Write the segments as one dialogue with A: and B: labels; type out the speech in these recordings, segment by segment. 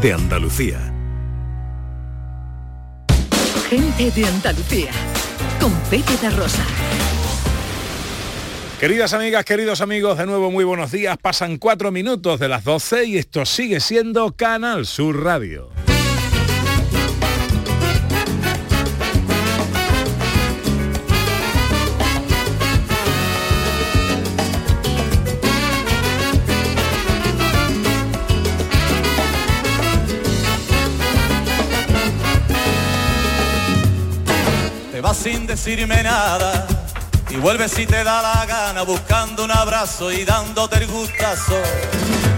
A: de Andalucía.
B: Gente de Andalucía, con Pepe de Rosa.
C: Queridas amigas, queridos amigos, de nuevo muy buenos días. Pasan cuatro minutos de las 12 y esto sigue siendo Canal Sur Radio.
D: Sin decirme nada y vuelves si te da la gana buscando un abrazo y dándote el gustazo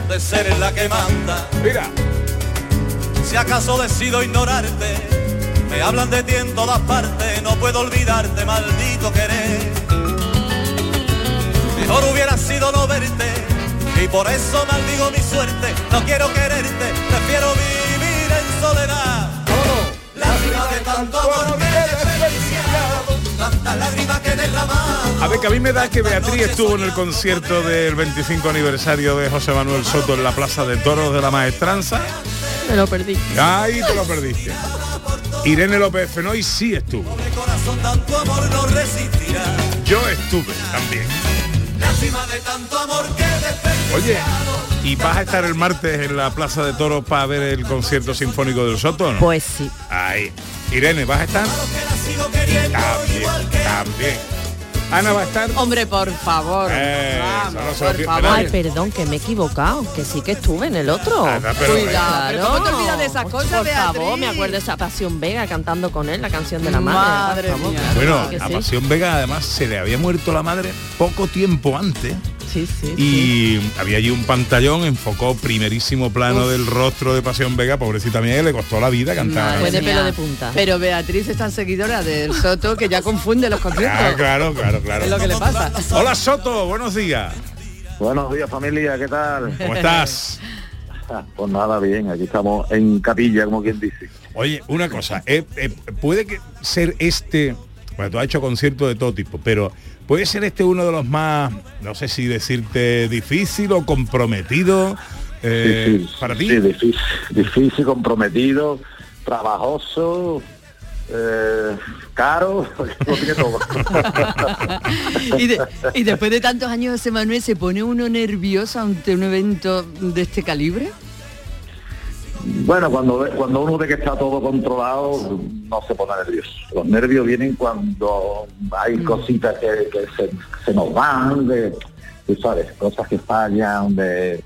D: de ser la que manda.
C: Mira.
D: Si acaso decido ignorarte, me hablan de ti en todas partes, no puedo olvidarte, maldito querer. Mejor hubiera sido no verte y por eso maldigo mi suerte. No quiero quererte, prefiero vivir en soledad. Lágrimas de tanto amor
C: A ver, que a mí me da que Beatriz estuvo en el concierto del 25 aniversario de José Manuel Soto en la Plaza de Toros de la Maestranza.
E: Me lo perdí.
C: Ahí te lo perdiste. Irene López Fenoy sí estuvo. Yo estuve también. Oye, ¿y vas a estar el martes en la Plaza de Toros para ver el concierto sinfónico del Soto o no?
E: Pues sí.
C: Ahí. Irene, ¿vas a estar?
D: Sigo queriendo
C: También,
D: igual que
C: también. Ana va a estar.
E: Hombre, por favor.
C: Eh,
E: Vamos, por favor.
F: Ay, perdón, que me he equivocado, que sí que estuve en el otro.
C: Pero-
E: Cuidado, pero ¿cómo te olvidas de esas cosas,
F: Por
E: Beatriz?
F: favor, me acuerdo de esa Pasión Vega cantando con él, la canción de la madre.
E: Madre
F: por favor,
E: mía.
F: claro
C: Bueno, a
F: sí.
C: Pasión Vega además se le había muerto la madre poco tiempo antes
F: Sí, sí, sí.
C: y había allí un pantallón, enfocó primerísimo plano del rostro de Pasión Vega, pobrecita mía, que le costó la vida cantar.
F: Fue de
E: mía.
F: pelo de punta.
E: Pero Beatriz es tan seguidora del Soto que ya confunde los conciertos.
C: Ah, claro, claro, claro.
E: Es lo que le pasa.
C: Hola Soto, buenos días.
G: Buenos días familia, ¿qué tal?
C: ¿Cómo estás?
G: Pues nada, bien, aquí estamos en capilla, como quien dice.
C: Oye, una cosa, eh, eh, puede que ser este, bueno, tú has hecho conciertos de todo tipo, pero puede ser este uno de los más, no sé si decirte difícil o comprometido eh,
G: Sí, sí,
C: para ti.
G: sí, difícil, difícil, comprometido, trabajoso, eh, caro, lo tiene todo.
E: Y, de- y después de tantos años de José Manuel, ¿se pone uno nervioso ante un evento de este calibre?
G: Bueno, cuando cuando uno ve que está todo controlado, no se pone nervioso. Los nervios vienen cuando hay cositas que, que se, se nos van, de, tú sabes, cosas que fallan, de,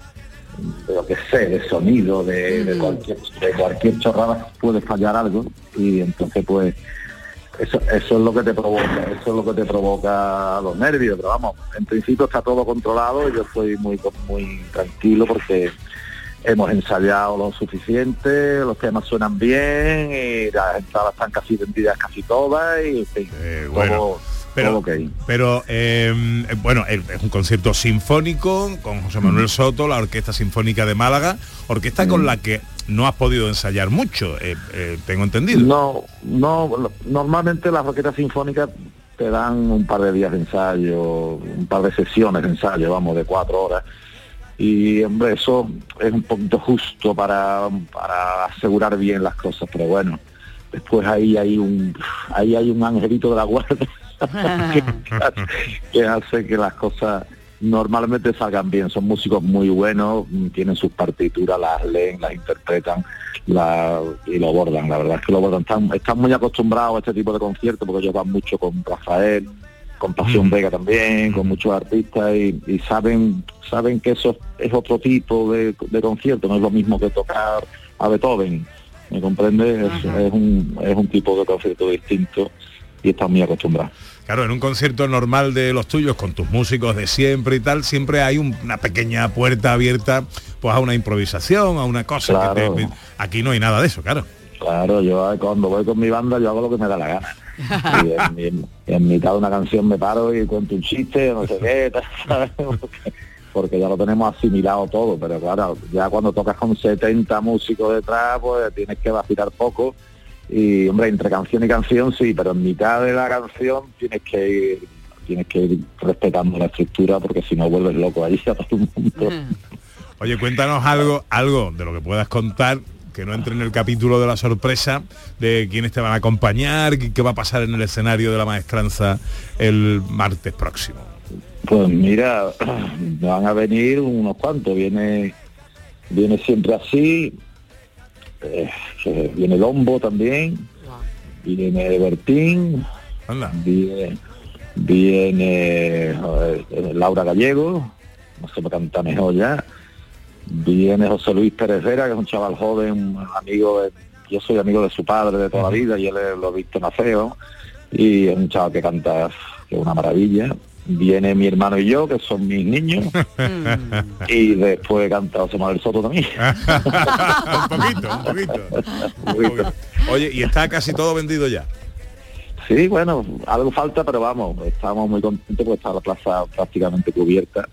G: de lo que sé, de sonido, de, de cualquier de cualquier chorrada puede fallar algo. Y entonces pues eso, eso es lo que te provoca, eso es lo que te provoca los nervios, pero vamos, en principio está todo controlado. Y yo estoy muy muy tranquilo porque hemos ensayado lo suficiente, los temas suenan bien y las entradas están casi vendidas casi todas y en fin,
C: Eh,
G: todo-
C: bueno, pero, pero eh, bueno, es un concierto sinfónico con José Manuel Soto, la Orquesta Sinfónica de Málaga, orquesta con la que no has podido ensayar mucho, eh, eh, tengo entendido.
G: No, no, normalmente las orquestas sinfónicas te dan un par de días de ensayo, un par de sesiones de ensayo, vamos, de cuatro horas. Y hombre, eso es un poquito justo para, para asegurar bien las cosas, pero bueno, después ahí hay un ahí hay un angelito de la guarda que, hace que las cosas normalmente salgan bien. Son músicos muy buenos, mm, tienen sus partituras, las leen, las interpretan la, y lo abordan. La verdad es que lo abordan. Están, están muy acostumbrados a este tipo de conciertos porque ellos van mucho con Rafael, con Pasión
C: Mm.
G: Vega también, con muchos artistas y, y saben saben que eso es otro tipo de, de concierto, no es lo mismo que tocar a Beethoven. ¿Me comprende? Es, es un, es un tipo de concierto distinto y están muy acostumbrados.
C: Claro, en un concierto normal de los tuyos, con tus músicos de siempre y tal, siempre hay un- una pequeña puerta abierta pues a una improvisación, a una cosa. que
G: Claro.
C: te- aquí no hay nada de eso, claro.
G: Claro, yo eh, cuando voy con mi banda yo hago lo que me da la gana. Y en, mitad de una canción me paro y cuento un chiste, no sé qué, ¿sabes? Porque, ya lo tenemos asimilado todo, pero claro, ya cuando tocas con 70 músicos detrás, pues tienes que vacilar poco. Y hombre, entre canción y canción sí, pero en mitad de la canción tienes que ir, tienes que respetando la estructura porque si no vuelves loco allí a todo el mundo.
C: Oye, cuéntanos algo, algo de lo que puedas contar que no entre en el capítulo de la sorpresa de quiénes te van a acompañar, qué qué va a pasar en el escenario de la maestranza el martes próximo.
G: Pues mira, van a venir unos cuantos, viene, viene siempre así, eh, eh, viene Lombo también, viene Bertín,
C: Anda.
G: viene, eh, Laura Gallego, no se me canta mejor ya, viene José Luis Pérez Vera, que es un chaval joven, un amigo de, yo soy amigo de su padre de toda la vida y él lo he visto nacer, y es un chaval que canta que es una maravilla. Viene mi hermano y yo, que son mis niños, y después canta José Manuel Soto también.
C: un poquito, un poquito. un poquito. Oye, y está casi todo vendido ya.
G: Sí, bueno, algo falta, pero vamos, estamos muy contentos porque está la plaza prácticamente cubierta.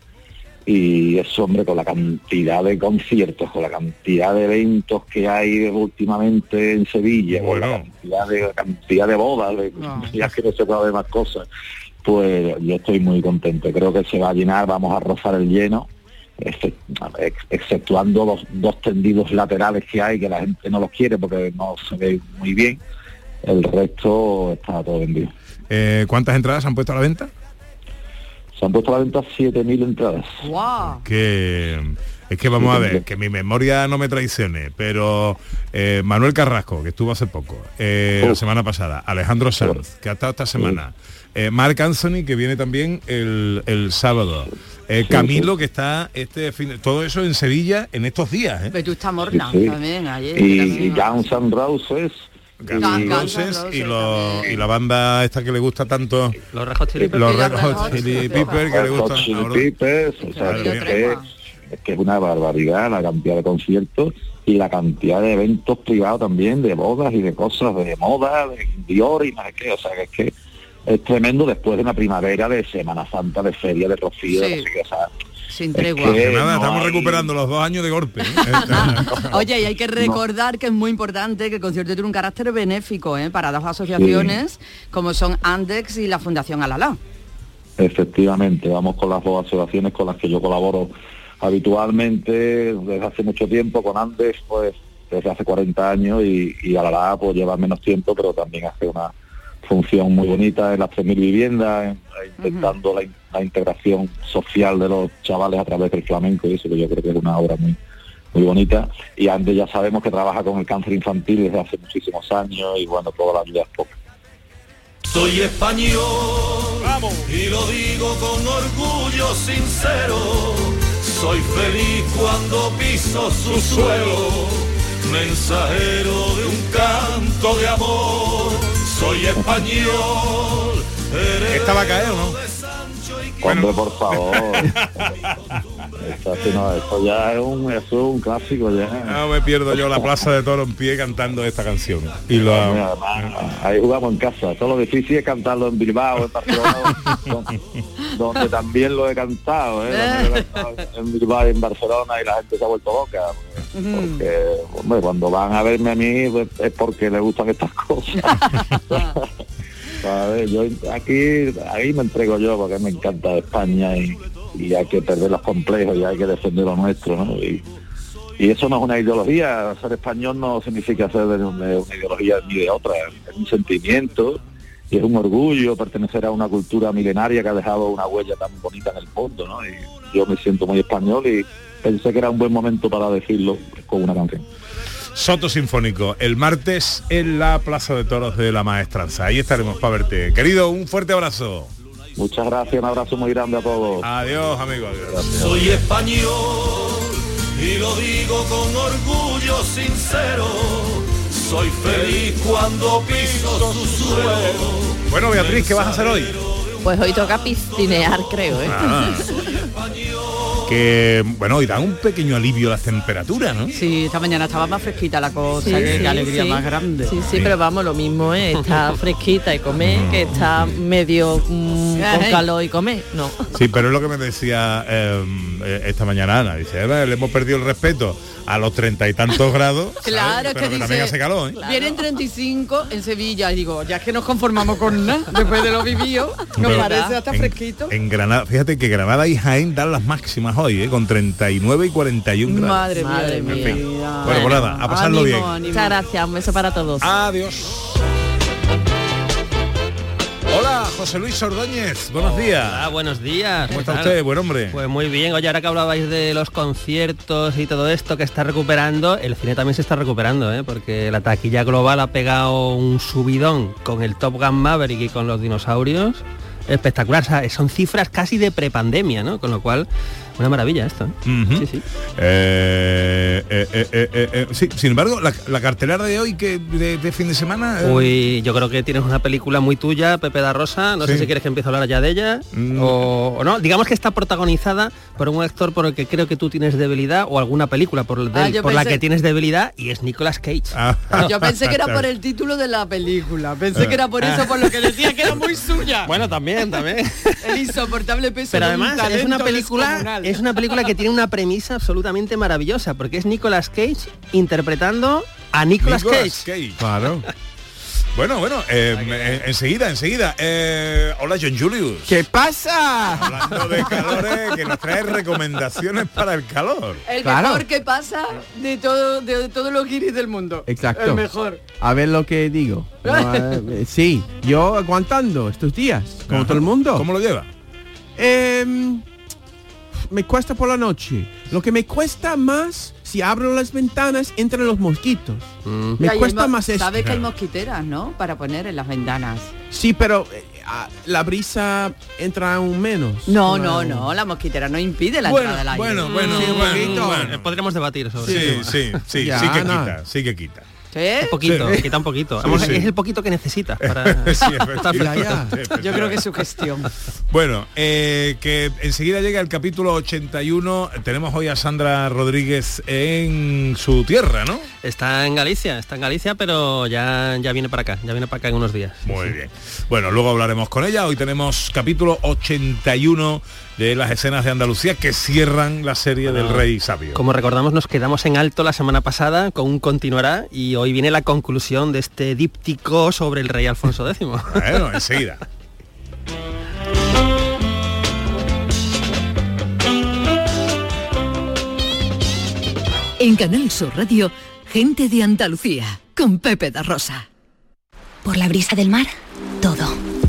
G: Y eso, hombre, con la cantidad de conciertos, con la cantidad de eventos que hay últimamente en Sevilla, con la
C: Bueno.
G: cantidad de, la cantidad de bodas, de,
E: No.
G: ya que no se puede más cosas, pues yo estoy muy contento. Creo que se va a llenar, vamos a rozar el lleno, exce- ex- exceptuando los dos tendidos laterales que hay, que la gente no los quiere porque no se ve muy bien. El resto está todo vendido.
C: Eh, ¿Cuántas entradas han puesto a la venta?
G: Se han puesto a la venta 7.000 entradas.
C: Que es que vamos a ver, que mi memoria no me traicione, pero eh, Manuel Carrasco, que estuvo hace poco, eh, la semana pasada, Alejandro Sanz, que ha estado esta semana, eh, Mark Anthony, que viene también el, el sábado, eh, Camilo, que está este fin, de- todo eso en Sevilla en estos días, ¿eh?
E: Pero tú estás morna
G: Sí, sí.
E: también ayer.
G: Y, y Guns N' Roses.
C: Guns
G: y-
C: N'
E: Guns N'
C: Roses y,
E: Roses
C: lo-
E: también.
C: y la banda esta que le gusta tanto,
F: Los Red Hot Chili Peppers.
C: los Red Hot Chili que le
G: Peppers, o sea, que, es,
E: más.
G: que es una barbaridad la cantidad de conciertos y la cantidad de eventos privados también, de bodas y de cosas de moda, de Dior y no sé qué, o sea, que es que es tremendo después de una primavera de Semana Santa, de feria, de Rocío, de
E: Sí.
G: no sé qué, o sea,
E: Sin tregua.
G: que-
C: Que nada,
G: no
C: estamos
G: hay-
C: recuperando los dos años de golpe. ¿eh?
E: Oye, y hay que recordar que es muy importante que el concierto tiene un carácter benéfico ¿eh? para dos asociaciones como son Andex y la Fundación Alalá.
G: Efectivamente, vamos con las dos asociaciones con las que yo colaboro habitualmente desde hace mucho tiempo, con Andes pues desde hace 40 años y, y Alalá pues lleva menos tiempo, pero también hace una función muy bonita en las 3.000 viviendas, en- intentando la, in- la integración social de los chavales a través del flamenco y eso que yo creo que es una obra muy muy bonita. Y Andes ya sabemos que trabaja con el cáncer infantil desde hace muchísimos años y bueno, toda la vida es poca.
D: Soy español y lo digo con orgullo sincero. Soy feliz cuando piso su suelo, mensajero de un canto de amor. Soy español.
C: Esta va a caer, ¿o no?
G: Hombre, por favor. Esto, sí, no, esto ya es un, eso es un clásico ya.
C: No me pierdo yo la plaza de toro en pie cantando esta canción. Y lo
G: además, ahí jugamos en casa. Todo lo difícil es cantarlo en Bilbao, en Barcelona, donde, donde también lo he cantado, ¿eh? Donde lo he cantado en Bilbao y en Barcelona y la gente se ha vuelto loca. Porque, porque, hombre, cuando van a verme a mí pues, es porque les gustan estas cosas. ¿Sabes? Yo aquí, ahí me entrego yo porque me encanta España y, hay que perder los complejos y hay que defender lo nuestro. Y, eso no es una ideología, ser español no significa ser de, de una ideología ni de otra, es un sentimiento y es un orgullo pertenecer a una cultura milenaria que ha dejado una huella tan bonita en el mundo, ¿no? Y yo me siento muy español y pensé que era un buen momento para decirlo con una canción.
C: Soto Sinfónico, el martes en la Plaza de Toros de la Maestranza. Ahí estaremos para verte. Querido, un fuerte abrazo.
G: Muchas gracias, un abrazo muy grande a todos.
C: Adiós, amigo. Adiós.
D: Soy español y lo digo con orgullo sincero. Soy feliz cuando piso su suelo.
C: Bueno, Beatriz, ¿qué vas a hacer hoy?
F: Pues hoy toca piscinear, creo, ¿eh?
C: Ah. que, bueno, hoy dan un pequeño alivio las temperaturas, ¿no?
E: Sí, esta mañana estaba más fresquita la cosa,
F: Sí,
E: qué,
F: sí,
E: qué alegría
F: sí.
E: más grande.
F: Sí, sí, pero vamos, lo mismo es está fresquita y comer, que está medio mm, con calor y comer. No.
C: Sí, pero es lo que me decía eh, eh, esta mañana Ana. Dice, "Eh, le hemos perdido el respeto a los treinta y tantos grados.
E: Claro,
C: pero
E: que
C: que también
E: dice,
C: hace calor, ¿eh?
E: Vienen 35 en Sevilla y digo, ya es que nos conformamos con nada, después de lo vivido, nos
C: Pero
E: parece hasta
C: en,
E: fresquito.
C: En Granada, fíjate que Granada y Jaén dan las máximas hoy, ¿eh? con 39 y 41 grados.
E: Madre,
F: Madre
E: mía.
F: mía.
E: mía.
C: Bueno, pues nada, a pasarlo
E: Ánimo,
C: bien.
E: ánimo.
F: Muchas gracias, un beso para todos.
C: Adiós. José Luis Ordóñez. Buenos días.
A: Ah, buenos días.
C: ¿Cómo
A: ¿qué
C: está
A: tal?
C: usted? Buen hombre.
A: Pues muy bien, oye, ahora que hablabais de los conciertos y todo esto que está recuperando, el cine también se está recuperando, ¿eh? porque la taquilla global ha pegado un subidón con el Top Gun Maverick y con los dinosaurios. Espectacular, o sea, son cifras casi de prepandemia, ¿no? Con lo cual, una maravilla esto. ¿eh? Sí, sí.
C: Eh, eh, eh, eh, eh, eh, sí, sin embargo, la, la cartelera de hoy, que de, de fin de semana... eh,
A: Uy, yo creo que tienes una película muy tuya, Pepe da Rosa. No
C: Sí.
A: sé si quieres que empiece a hablar ya de ella
C: Mm.
A: o, o no. Digamos que está protagonizada por un actor por el que creo que tú tienes debilidad o alguna película por, de-
E: Ah,
A: la que tienes debilidad y es Nicolas Cage.
C: ah,
E: Yo pensé que era por el título de la película. Pensé que era por eso, por lo que decía que era muy suya.
A: Bueno, también, también.
E: El insoportable peso
A: Pero
E: de un
A: además es una película
E: descomunal.
A: Es una película que tiene una premisa absolutamente maravillosa porque es Nicolas Cage interpretando a Nicolas,
C: Nicolas
A: Cage.
C: Cage. Claro. Bueno, bueno, eh, eh, enseguida, enseguida. Eh, hola, John Julius.
H: ¿Qué pasa?
C: Hablando de calores, que nos trae recomendaciones para el calor.
E: El
H: Claro.
E: mejor que pasa de todo de todos los guiris del mundo.
H: Exacto.
E: El mejor.
H: A ver lo que digo. No, eh, sí, yo aguantando estos días, como
C: Ajá.
H: todo el mundo.
C: ¿Cómo lo lleva?
H: Em, me cuesta por la noche. Lo que me cuesta más, si abro las ventanas, entran los mosquitos.
A: Mm.
H: Me cuesta más eso.
E: Sabes que hay mosquiteras, ¿no? Para poner en las ventanas.
H: Sí, pero eh, ah, la brisa entra aún menos.
E: No, no,
H: Aún-
E: no. La mosquitera no impide la
C: Bueno,
E: entrada del aire.
C: bueno, bueno,
H: Sí, un
C: bueno, bueno.
A: Eh, Podremos debatir sobre
C: Sí,
A: eso.
C: sí, sí,
H: Ya,
C: sí que
H: no.
C: quita, sí que quita.
E: ¿Sí?
A: Un poquito,
C: Sí.
A: quita un poquito.
C: Sí,
A: Vamos,
C: sí.
A: Es el poquito que necesitas para...
E: Yo creo que es su gestión.
C: Bueno, eh, que enseguida llega el capítulo 81. Tenemos hoy a Sandra Rodríguez en su tierra, ¿no?
A: Está en Galicia, está en Galicia, pero ya, ya viene para acá, ya viene para acá en unos días.
C: Muy bien. Bueno, luego hablaremos con ella. Hoy tenemos capítulo 81 de las escenas de Andalucía que cierran la serie del Rey Sabio.
A: Como recordamos, nos quedamos en alto la semana pasada con un continuará y hoy viene la conclusión de este díptico sobre el rey Alfonso X.
C: Bueno, enseguida.
B: En Canal Sur Radio, gente de Andalucía, con Pepe da Rosa.
I: Por la brisa del mar, todo.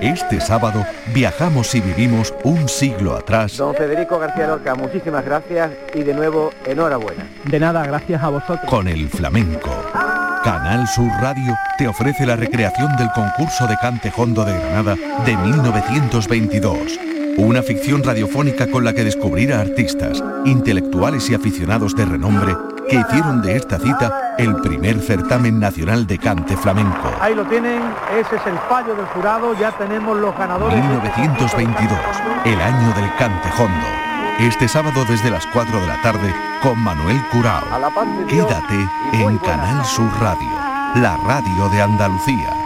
J: Este sábado viajamos y vivimos un siglo atrás
K: Don Federico García Lorca, muchísimas gracias y de nuevo enhorabuena.
L: De nada, gracias a vosotros.
J: con el flamenco. Canal Sur Radio te ofrece la recreación del concurso de cante hondo de Granada de 1922. Una ficción radiofónica con la que descubrir a artistas, intelectuales y aficionados de renombre que hicieron de esta cita el primer certamen nacional de cante flamenco.
L: Ahí lo tienen, ese es el fallo del jurado, ya tenemos los ganadores.
J: 1922, el año del cante hondo. Este sábado desde las 4 de la tarde con Manuel Curao. Quédate en Canal Sur Radio, la radio de Andalucía.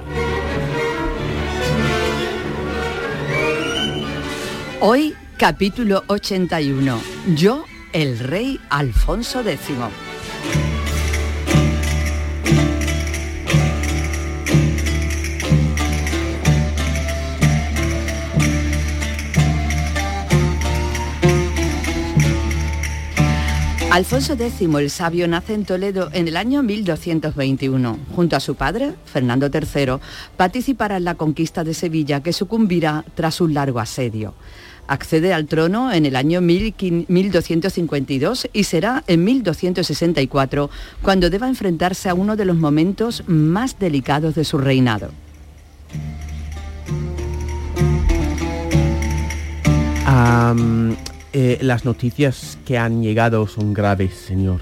E: Hoy, capítulo 81. Yo el rey Alfonso X. Alfonso X el Sabio nace en Toledo en el año 1221. Junto a su padre, Fernando III, participará en la conquista de Sevilla que sucumbirá tras un largo asedio. Accede al trono en el año 1252 y será en 1264 cuando deba enfrentarse a uno de los momentos más delicados de su reinado.
H: Eh, las noticias que han llegado son graves, señor.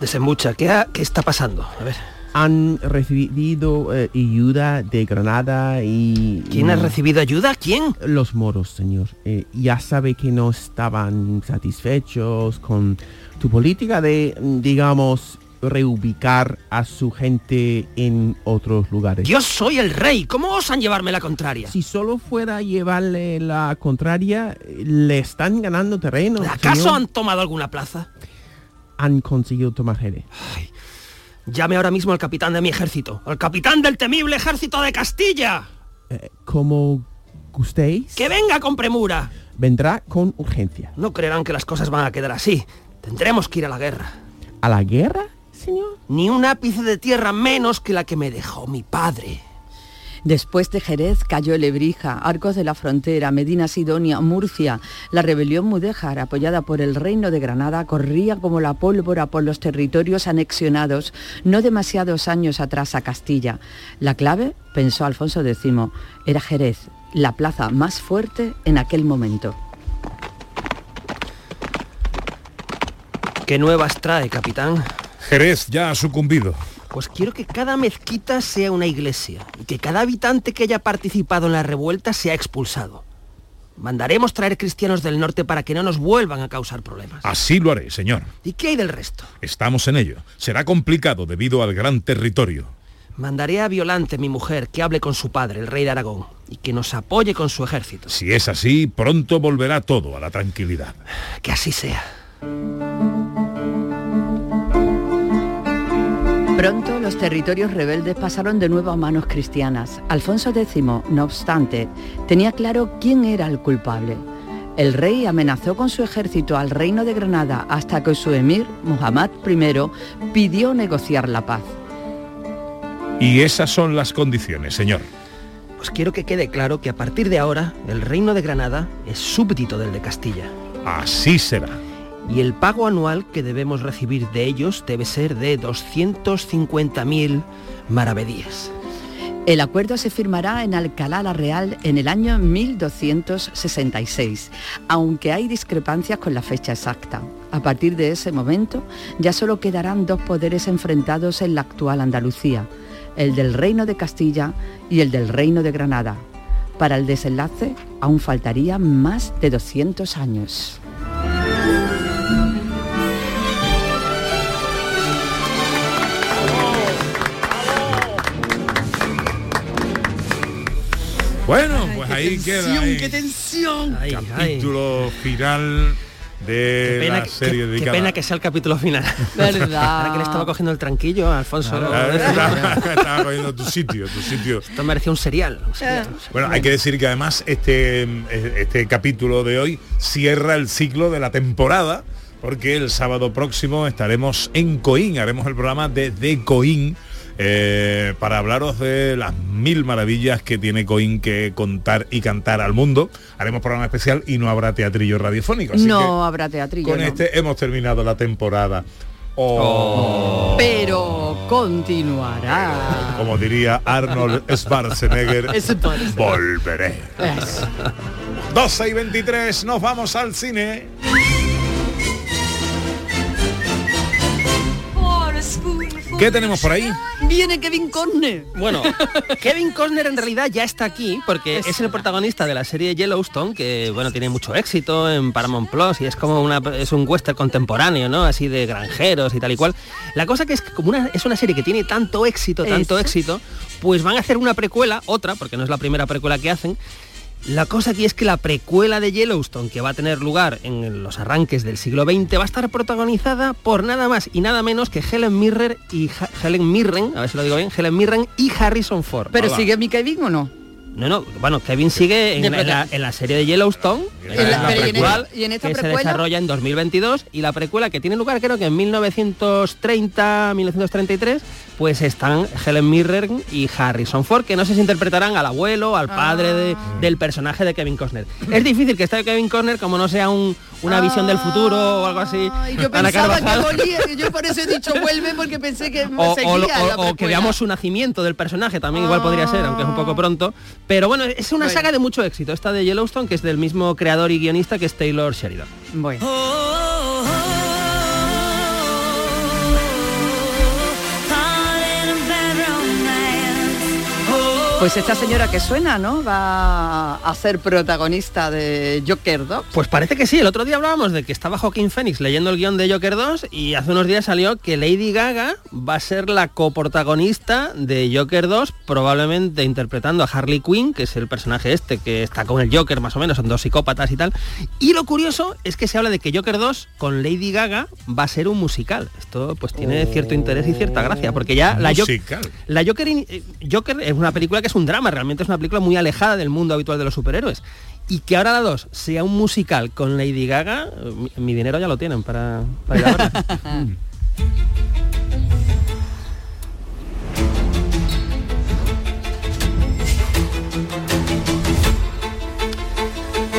A: Desembucha, ¿qué, ha- qué está pasando? A ver.
H: Han recibido eh, ayuda de Granada y...
A: ¿Quién ha recibido ayuda? ¿Quién?
H: Los moros, señor. Eh, ya sabe que no estaban satisfechos con tu política de, digamos, reubicar a su gente en otros lugares.
A: Yo soy el rey. ¿Cómo osan llevarme la contraria?
H: Si solo fuera llevarle la contraria, le están ganando terreno.
A: ¿Acaso
H: señor.
A: han tomado alguna plaza?
H: han conseguido tomar Jerez?
A: Llame ahora mismo al capitán de mi ejército. ¡Al capitán del temible ejército de Castilla!
H: Eh, como gustéis,
A: ¡Que venga con premura!
H: vendrá con urgencia.
A: No creerán que las cosas van a quedar así. Tendremos que ir a la guerra.
H: ¿A la guerra, señor?
A: Ni un ápice de tierra menos que la que me dejó mi padre.
E: Después de Jerez cayó Lebrija, Arcos de la Frontera, Medina Sidonia, Murcia. La rebelión mudéjar, apoyada por el Reino de Granada, corría como la pólvora por los territorios anexionados no demasiados años atrás a Castilla. La clave, pensó Alfonso X, era Jerez, la plaza más fuerte en aquel momento.
A: ¿Qué nuevas trae, capitán?
C: Jerez ya ha sucumbido.
A: Pues quiero que cada mezquita sea una iglesia y que cada habitante que haya participado en la revuelta sea expulsado. Mandaremos traer cristianos del norte para que no nos vuelvan a causar problemas.
C: Así lo haré, señor.
A: ¿Y qué hay del resto?
C: Estamos en ello. Será complicado debido al gran territorio.
A: Mandaré a Violante, mi mujer, que hable con su padre, el rey de Aragón, y que nos apoye con su ejército.
C: Si es así, pronto volverá todo a la tranquilidad.
A: Que así sea.
E: Pronto los territorios rebeldes pasaron de nuevo a manos cristianas. Alfonso X, no obstante, tenía claro quién era el culpable. El rey amenazó con su ejército al reino de Granada hasta que su emir, Muhammad I, pidió negociar la paz.
C: Y esas son las condiciones, señor.
A: Pues quiero que quede claro que a partir de ahora el reino de Granada es súbdito del de Castilla.
C: Así será.
A: Y el pago anual que debemos recibir de ellos debe ser de 250.000 maravedíes.
E: El acuerdo se firmará en Alcalá la Real en el año 1266, aunque hay discrepancias con la fecha exacta. A partir de ese momento ya solo quedarán dos poderes enfrentados en la actual Andalucía, el del Reino de Castilla y el del Reino de Granada. Para el desenlace aún faltaría más de 200 años.
C: Bueno, pues ahí queda.
A: ¡Qué tensión! Ay, ay.
C: Capítulo final de
A: Qué pena,
C: la serie
A: qué- qué
C: dedicada.
A: pena que sea el capítulo final.
E: ¿Verdad?
A: Ahora que le estaba cogiendo el tranquillo a Alfonso.
C: Estaba, estaba cogiendo tu sitio, tu sitio.
A: Esto merecía un serial. un serial.
C: Bueno, hay que decir que además este, este capítulo de hoy cierra el ciclo de la temporada, porque el sábado próximo estaremos en Coín, haremos el programa de The Coín. Eh, para hablaros de las mil maravillas que tiene Coín que contar y cantar al mundo. Haremos programa especial y no habrá teatrillo radiofónico. Así
E: No habrá teatrillo.
C: con
E: no.
C: este hemos terminado la temporada. Oh.
E: Pero continuará.
C: Como diría Arnold Schwarzenegger, volveré.
E: Eso.
C: 12 y 23, nos vamos al cine. ¿Qué tenemos por ahí?
E: Viene Kevin Conner.
A: Bueno, Kevin Costner en realidad ya está aquí porque es el protagonista de la serie Yellowstone, que bueno, tiene mucho éxito en Paramount Plus y es como una es un western contemporáneo, ¿no? Así de granjeros y tal y cual. La cosa que es que como una, es una serie que tiene tanto éxito, tanto
E: Eso.
A: éxito, pues van a hacer una precuela, otra, porque no es la primera precuela que hacen, La cosa aquí es que la precuela de Yellowstone, que va a tener lugar en los arranques del siglo XX, va a estar protagonizada por nada más y nada menos que Helen Mirren y Ha- Helen Mirren, a ver si lo digo bien, Helen Mirren y Harrison Ford.
E: ¿Pero sigue mi Kevin o no?
A: No, no, bueno, Kevin sigue en, la, en la- en la serie de Yellowstone,
E: En la-
A: la
E: pero ¿y en
A: precuela,
E: esta- y en esta
A: que se desarrolla en 2022 y la precuela que tiene lugar creo que en 1930, 1933, pues están Helen Mirren y Harrison Ford, que no sé si interpretarán al abuelo, al padre de-
E: Ah.
A: del personaje de Kevin Costner. Es difícil que esté Kevin Costner como no sea un- una visión del futuro o algo así.
E: Ay, yo
A: Ana
E: pensaba que volía, yo por eso he dicho vuelve porque pensé que
A: O,
E: seguía
A: o-
E: la
A: o- o que veamos su nacimiento del personaje también igual podría ser, aunque es un poco pronto. Pero bueno, es una
E: Bueno.
A: saga de mucho éxito, esta de Yellowstone, que es del mismo creador y guionista que es Taylor Sheridan.
E: Bueno. Pues esta señora que suena, ¿no? Va a ser protagonista de Joker 2.
A: Pues parece que sí, el otro día hablábamos de que estaba Joaquín Phoenix leyendo el guion de Joker 2 y hace unos días salió que Lady Gaga va a ser la coprotagonista de Joker 2, probablemente interpretando a Harley Quinn, que es el personaje este que está con el Joker más o menos, son dos psicópatas y tal. Y lo curioso es que se habla de que Joker 2 con Lady Gaga va a ser un musical. Esto pues tiene cierto interés y cierta gracia, porque ya la, Jo-
C: Musical.
A: la Joker, eh, Joker es una película que es un drama, realmente es una película muy alejada del mundo habitual de los superhéroes. Y que ahora la 2 sea un musical con Lady Gaga, mi, mi dinero ya lo tienen para, para ir a verla.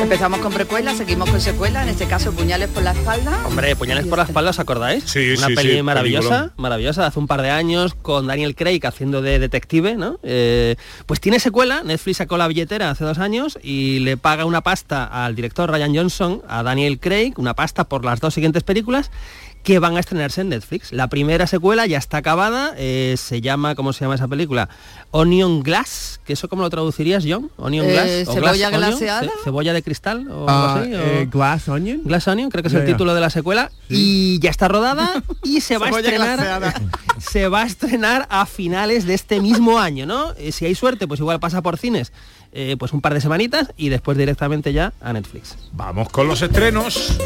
E: Empezamos con precuela, seguimos con secuela, en este caso puñales por la espalda.
A: Hombre, Puñales por la espalda, ¿os acordáis?
C: Sí,
A: Una
C: sí,
A: peli
C: sí,
A: maravillosa,
C: peliculón.
A: maravillosa, de hace un par de años, con Daniel Craig haciendo de detective, ¿no? Eh, pues tiene secuela, Netflix sacó la billetera hace dos años y le paga una pasta al director Ryan Johnson, a Daniel Craig, una pasta por las dos siguientes películas que van a estrenarse en Netflix. La primera secuela ya está acabada, eh, se llama, ¿cómo se llama esa película? Onion Glass, que eso cómo lo traducirías, John? Onion
E: Eh,
A: Glass. o
E: cebolla
A: Glass Onion,
E: glaseada.
A: ce- cebolla de cristal o
H: Ah,
A: algo así, o-
H: eh, Glass Onion.
A: Glass Onion, creo que es el título de la secuela y ya está rodada y se va a estrenar se va a estrenar a finales de este mismo año, ¿no? Eh, si hay suerte, pues igual pasa por cines eh, pues un par de semanitas y después directamente ya a Netflix.
C: Vamos con los estrenos.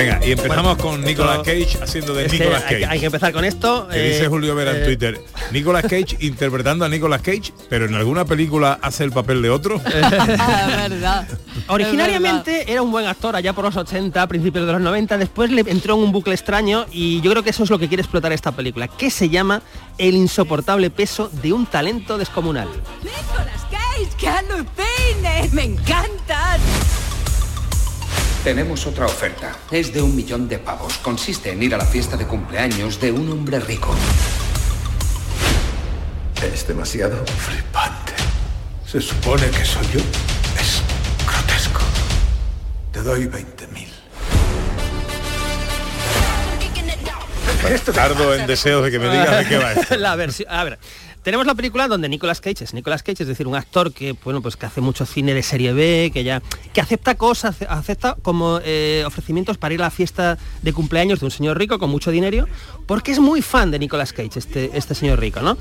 C: Venga, y empezamos con Nicolas Cage haciendo de Nicolas Cage.
A: hay que empezar con esto.
C: Que
A: eh,
C: dice Julio Vera en
A: eh,
C: Twitter. Nicolas Cage interpretando a Nicolas Cage, pero en alguna película hace el papel de otro.
E: Verdad.
A: Originariamente era un buen actor allá por los 80, principios de los 90, después le entró en un bucle extraño y yo creo que eso es lo que quiere explotar esta película, que se llama El insoportable peso de un talento descomunal.
M: ¡Nicolas Cage! ¡Que alucines! ¡Me encantas!
N: Tenemos otra oferta. Es de un millón de pavos. Consiste en ir a la fiesta de cumpleaños de un hombre rico.
O: Es demasiado flipante. Se supone que soy yo. Es grotesco. Te doy 20 mil.
C: Tardo en deseos de que me digas de qué va esto.
A: la versión, a ver, tenemos la película donde Nicolas Cage es Nicolas Cage, es decir, un actor que bueno, pues que hace mucho cine de serie B, que ya que acepta cosas, acepta como eh, ofrecimientos para ir a la fiesta de cumpleaños de un señor rico con mucho dinero, porque es muy fan de Nicolas Cage, este, este señor rico, ¿no?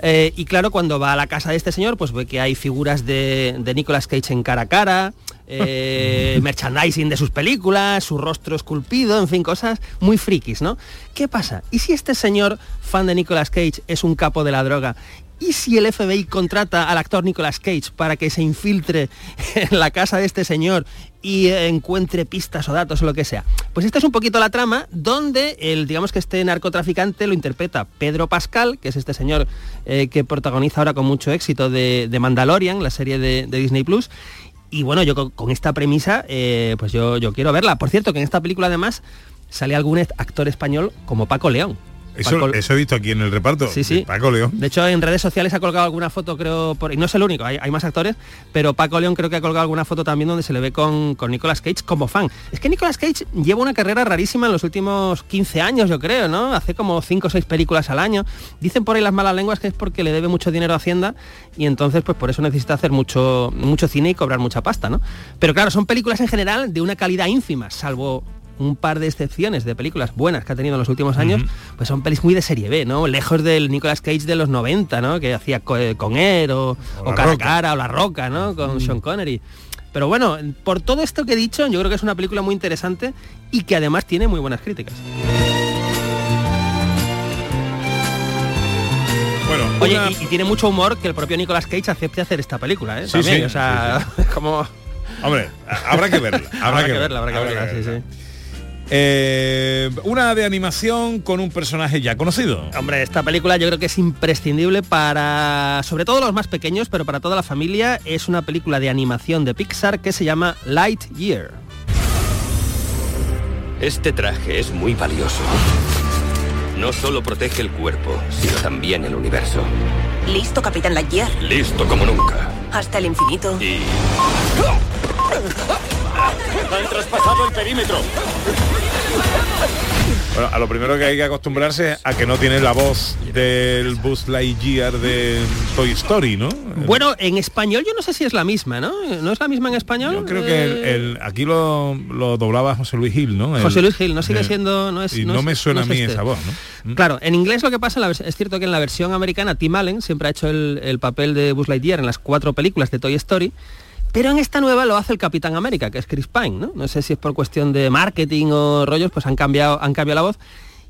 A: Eh, y claro, cuando va a la casa de este señor, pues ve que hay figuras de, de Nicolas Cage en cara a cara, eh, merchandising de sus películas, su rostro esculpido, en fin, cosas muy frikis, ¿no? ¿Qué pasa? ¿Y si este señor fan de Nicolas Cage es un capo de la droga? ¿Y si el FBI contrata al actor Nicolas Cage para que se infiltre en la casa de este señor y encuentre pistas o datos o lo que sea? Pues esta es un poquito la trama donde el, digamos que este narcotraficante lo interpreta Pedro Pascal, que es este señor eh, que protagoniza ahora con mucho éxito de, de Mandalorian, la serie de, de Disney Plus. Y bueno, yo con, esta premisa, eh, pues yo, yo quiero verla. Por cierto, que en esta película además sale algún actor español como Paco León.
C: Eso, he visto aquí en el reparto.
A: Sí, sí.
C: de Paco León.
A: De hecho, en redes sociales ha colgado alguna foto, creo, por, y no es el único, hay, hay más actores, pero Paco León creo que ha colgado alguna foto también donde se le ve con, con Nicolas Cage como fan. Es que Nicolas Cage lleva una carrera rarísima en los últimos 15 años, yo creo, ¿no? Hace como 5 o 6 películas al año. Dicen por ahí las malas lenguas que es porque le debe mucho dinero a Hacienda y entonces pues por eso necesita hacer mucho, mucho cine y cobrar mucha pasta, ¿no? Pero claro, son películas en general de una calidad ínfima, salvo un par de excepciones de películas buenas que ha tenido en los últimos años, pues son pelis muy de serie B, ¿no? Lejos del Nicolas Cage de los 90, ¿no? Que hacía eh, con Air o, o
C: La
A: Cara a. Cara o La Roca, ¿no? Con Sean Connery. Pero bueno, por todo esto que he dicho, yo creo que es una película muy interesante y que además tiene muy buenas críticas.
C: Bueno,
A: Oye,
C: una-
A: y, y tiene mucho humor que el propio Nicolas Cage acepte hacer esta película, ¿eh?
C: Sí,
A: También,
C: sí,
A: o sea, como...
C: Hombre, habrá que verla. Habrá,
A: que verla, habrá que verla, sí, sí.
C: Eh, una de animación con un personaje ya conocido.
A: Hombre, esta película yo creo que es imprescindible para, sobre todo los más pequeños, pero para toda la familia. Es una película de animación de Pixar que se llama Lightyear.
P: Este traje es muy valioso. No solo protege el cuerpo, sino también el universo.
Q: Listo, Capitán Lightyear.
P: Listo como nunca.
Q: Hasta el infinito.
P: Y...
R: Han traspasado el perímetro.
C: Bueno, a lo primero que hay que acostumbrarse a que no tiene la voz del Buzz Lightyear de Toy Story, ¿no?
A: Bueno, en español yo no sé si es la misma, ¿no? ¿No es la misma en español?
C: Yo creo que el,
A: Eh,
C: el- aquí lo, lo doblaba José Luis Gil, ¿no? El-
A: José Luis Gil, no sigue siendo... No es,
C: y no,
A: es-
C: me suena
A: no es
C: a mí
A: este.
C: esa voz, ¿no?
A: Claro, en inglés lo que pasa, es cierto que en la versión americana Tim Allen siempre ha hecho el, el papel de Buzz Lightyear en las cuatro películas de Toy Story, pero en esta nueva lo hace el Capitán América, que es Chris Pine, ¿no? No sé si es por cuestión de marketing o rollos, pues han cambiado, han cambiado la voz.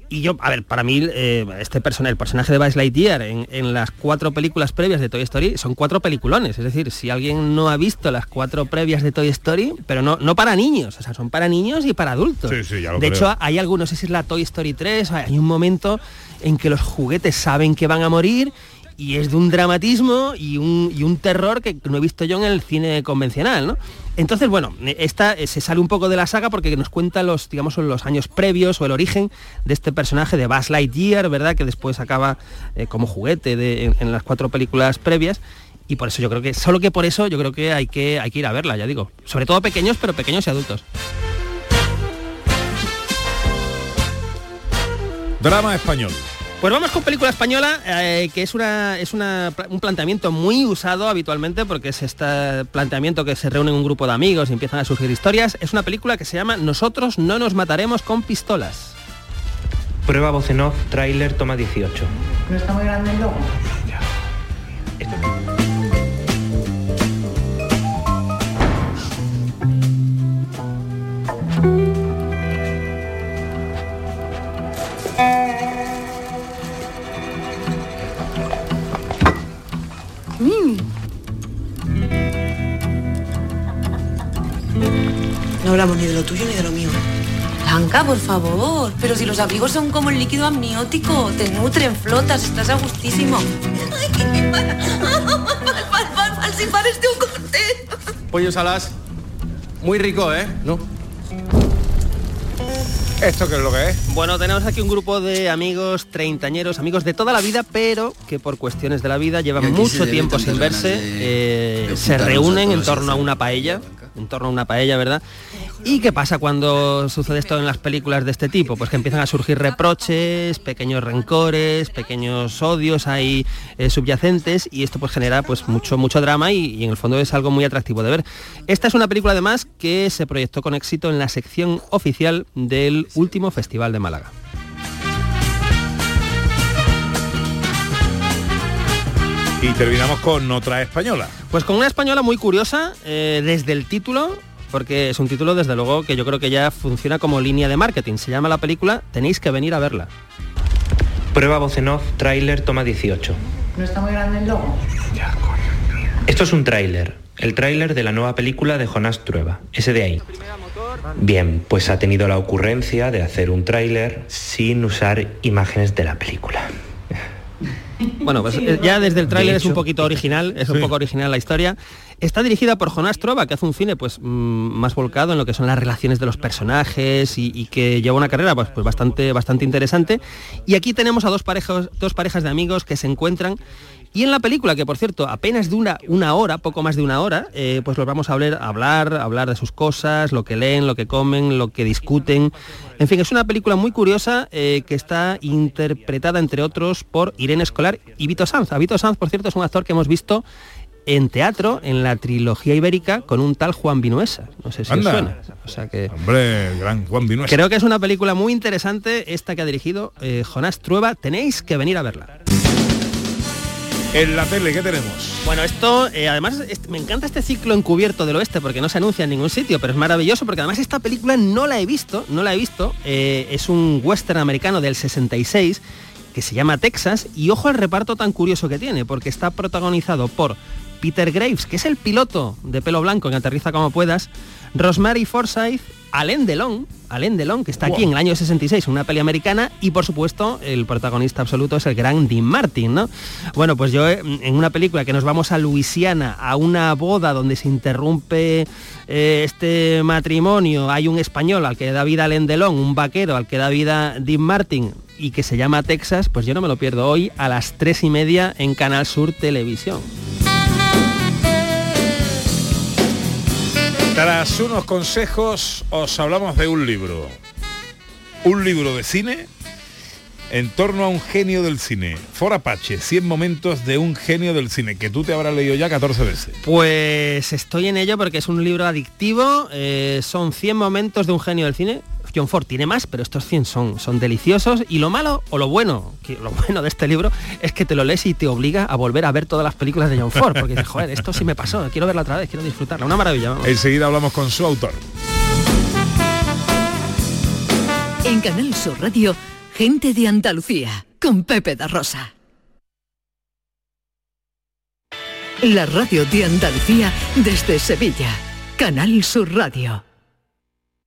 A: Y yo, a ver, para mí eh, este personaje, el personaje de Buzz Lightyear en, en las cuatro películas previas de Toy Story son cuatro peliculones. Es decir, si alguien no ha visto las cuatro previas de Toy Story, pero no, no para niños, o sea, son para niños y para adultos.
C: Sí, sí, ya lo
A: de
C: creo.
A: hecho, hay algunos, no sé si es la Toy Story 3, hay un momento en que los juguetes saben que van a morir y es de un dramatismo y un, terror que no he visto yo en el cine convencional, ¿no? Entonces, bueno, esta eh, se sale un poco de la saga porque nos cuenta los, digamos, los años previos o el origen de este personaje de Buzz Lightyear, ¿verdad? Que después acaba eh, como juguete de- en, en las cuatro películas previas. Y por eso yo creo que, solo que por eso yo creo que hay que, hay que ir a verla, ya digo. Sobre todo pequeños, pero pequeños y adultos.
C: Drama español.
A: Pues vamos con película española, eh, que es, una, es una un planteamiento muy usado habitualmente, porque es este planteamiento que se reúne un grupo de amigos y empiezan a surgir historias. Es una película que se llama Nosotros no nos mataremos con pistolas.
S: Prueba voz en off, tráiler, toma 18.
T: ¿No está muy grande el logo?
Q: No hablamos ni de lo tuyo ni de lo mío. Blanca, por favor. Pero si los abrigos son como el líquido amniótico, te nutren, flotas, estás a gustísimo. Al sin pares de un corte.
R: Pollos alas. Muy rico, ¿eh? ¿No?
C: ¿Esto qué es lo que es?
A: Bueno, tenemos aquí un grupo de amigos treintañeros, amigos de toda la vida, pero que por cuestiones de la vida llevan mucho tiempo sin verse,
U: de-
A: eh,
U: de
A: se reúnen en torno a una paella, en torno a una paella, ¿verdad? ¿Y qué pasa cuando sucede esto en las películas de este tipo? Pues que empiezan a surgir reproches, pequeños rencores, pequeños odios ahí eh, subyacentes y esto pues genera pues mucho mucho drama y, y en el fondo es algo muy atractivo de ver. Esta es una película además que se proyectó con éxito en la sección oficial del último Festival de Málaga.
C: Y terminamos con otra española.
A: Pues con una española muy curiosa, eh, desde el título, porque es un título desde luego que yo creo que ya funciona como línea de marketing. Se llama la película Tenéis que venir a verla.
S: Prueba voz en off, tráiler, toma 18.
T: ¿No está muy grande el logo?
S: Esto es un tráiler. El tráiler de la nueva película de Jonás Trueba. Ese de ahí. Bien, pues ha tenido la ocurrencia de hacer un tráiler sin usar imágenes de la película.
A: Bueno, pues eh, ya desde el tráiler
S: De
A: es un poquito original, es un poco original la historia. Está dirigida por Jonás Trova, que hace un cine pues mm, más volcado en lo que son las relaciones de los personajes y, que lleva una carrera pues, pues bastante, bastante interesante. Y aquí tenemos a dos parejas, dos parejas de amigos que se encuentran y en la película, que por cierto apenas de una, una hora, poco más de una hora, eh, pues los vamos a hablar, hablar, hablar de sus cosas, lo que leen, lo que comen, lo que discuten. En fin, es una película muy curiosa eh, que está interpretada, entre otros, por Irene Escolar y Vito Sanz. A Vito Sanz, por cierto, es un actor que hemos visto en teatro en la trilogía ibérica con un tal Juan Vinuesa. No sé si os suena. O sea que
C: Hombre, gran Juan Vinuesa.
A: creo que es una película muy interesante esta que ha dirigido eh, Jonás Trueba. Tenéis que venir a verla.
C: En la tele, ¿qué tenemos?
A: Bueno, esto, eh, además, me encanta este ciclo encubierto del oeste porque no se anuncia en ningún sitio, pero es maravilloso porque además esta película no la he visto, no la he visto. eh, es un western americano del 66 que se llama Texas y ojo al reparto tan curioso que tiene porque está protagonizado por Peter Graves, que es el piloto de pelo blanco en Aterriza como puedas, Rosemary Forsyth, Alain Delon, Alain Delon, que está aquí
C: Wow.
A: en el año 66, una peli americana, y por supuesto el protagonista absoluto es el gran Dean Martin, ¿no? Bueno, pues yo eh, en una película que nos vamos a Luisiana, a una boda donde se interrumpe eh, este matrimonio, hay un español al que da vida Alain Delon, un vaquero al que da vida Dean Martin, y que se llama Texas, pues yo no me lo pierdo hoy a las tres y media en Canal Sur Televisión.
C: Tras unos consejos os hablamos de un libro. Un libro de cine en torno a un genio del cine. For Apache, 100 momentos de un genio del cine, que tú te habrás leído ya 14 veces.
A: Pues estoy en ello porque es un libro adictivo, eh, son 100 momentos de un genio del cine. John Ford tiene más, pero estos 100 son, son deliciosos y lo malo o lo bueno, que lo bueno de este libro es que te lo lees y te obliga a volver a ver todas las películas de John Ford, porque dices, joder, esto sí me pasó, quiero verla otra vez, quiero disfrutarla, una maravilla. vamos.
C: Enseguida hablamos con su autor.
B: En Canal Sur Radio, gente de Andalucía, con Pepe da Rosa. La radio de Andalucía desde Sevilla. Canal Sur Radio.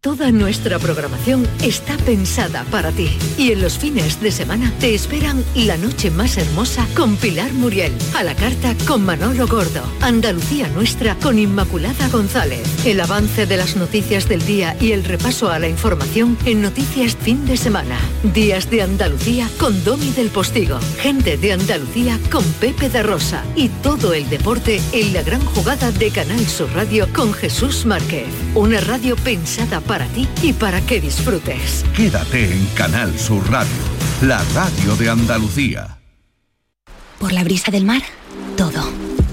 B: Toda nuestra programación está pensada para ti. Y en los fines de semana te esperan La Noche Más Hermosa con Pilar Muriel, a la carta con Manolo Gordo, Andalucía Nuestra con Inmaculada González, el avance de las noticias del día y el repaso a la información en Noticias Fin de Semana. Días de Andalucía con Domi del Postigo, Gente de Andalucía con Pepe de Rosa y todo el deporte en la gran jugada de Canal Sur Radio con Jesús Márquez. Una radio pensada para ti y para que disfrutes.
J: Quédate en Canal Sur Radio, la radio de Andalucía.
I: Por la brisa del mar, todo.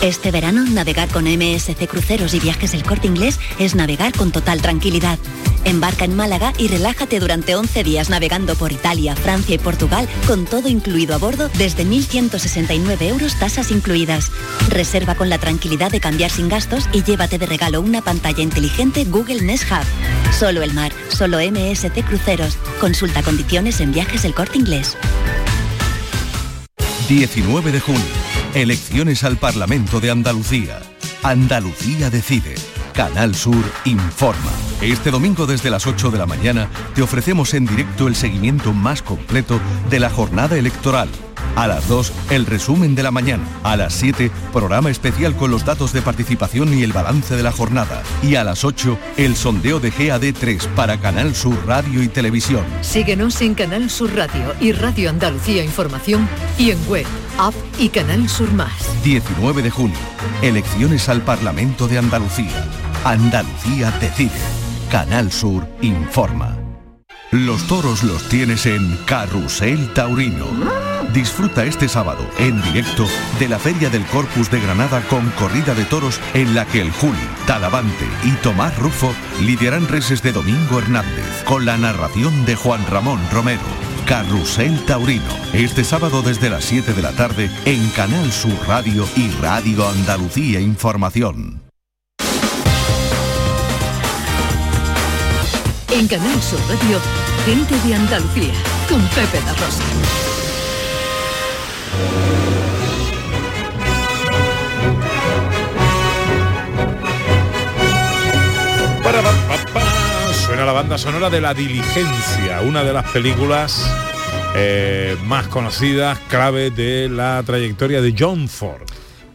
V: Este verano, navegar con MSC Cruceros y Viajes El Corte Inglés es navegar con total tranquilidad. Embarca en Málaga y relájate durante 11 días navegando por Italia, Francia y Portugal con todo incluido a bordo desde 1.169 euros tasas incluidas. Reserva con la tranquilidad de cambiar sin gastos y llévate de regalo una pantalla inteligente Google Nest Hub. Solo el mar, solo MSC Cruceros. Consulta condiciones en Viajes El Corte Inglés.
J: 19 de junio. Elecciones al Parlamento de Andalucía. Andalucía decide. Canal Sur informa. Este domingo desde las 8 de la mañana te ofrecemos en directo el seguimiento más completo de la jornada electoral. A las 2, el resumen de la mañana. A las 7, programa especial con los datos de participación y el balance de la jornada. Y a las 8, el sondeo de GAD3 para Canal Sur Radio y Televisión.
B: Síguenos en Canal Sur Radio y Radio Andalucía Información y en web, app y Canal Sur Más.
J: 19 de junio, elecciones al Parlamento de Andalucía. Andalucía decide. Canal Sur informa. Los toros los tienes en Carrusel Taurino. Disfruta este sábado en directo de la Feria del Corpus de Granada con corrida de toros en la que el Juli, Talavante y Tomás Rufo lidiarán reses de Domingo Hernández con la narración de Juan Ramón Romero. Carrusel Taurino, este sábado desde las 7 de la tarde en Canal Sur Radio y Radio Andalucía Información.
B: En Canal Sur Radio, gente de Andalucía, con Pepe la Rosa.
C: Para, pa, pa, pa. Suena la banda sonora de La Diligencia, una de las películas eh, más conocidas, clave de la trayectoria de John Ford.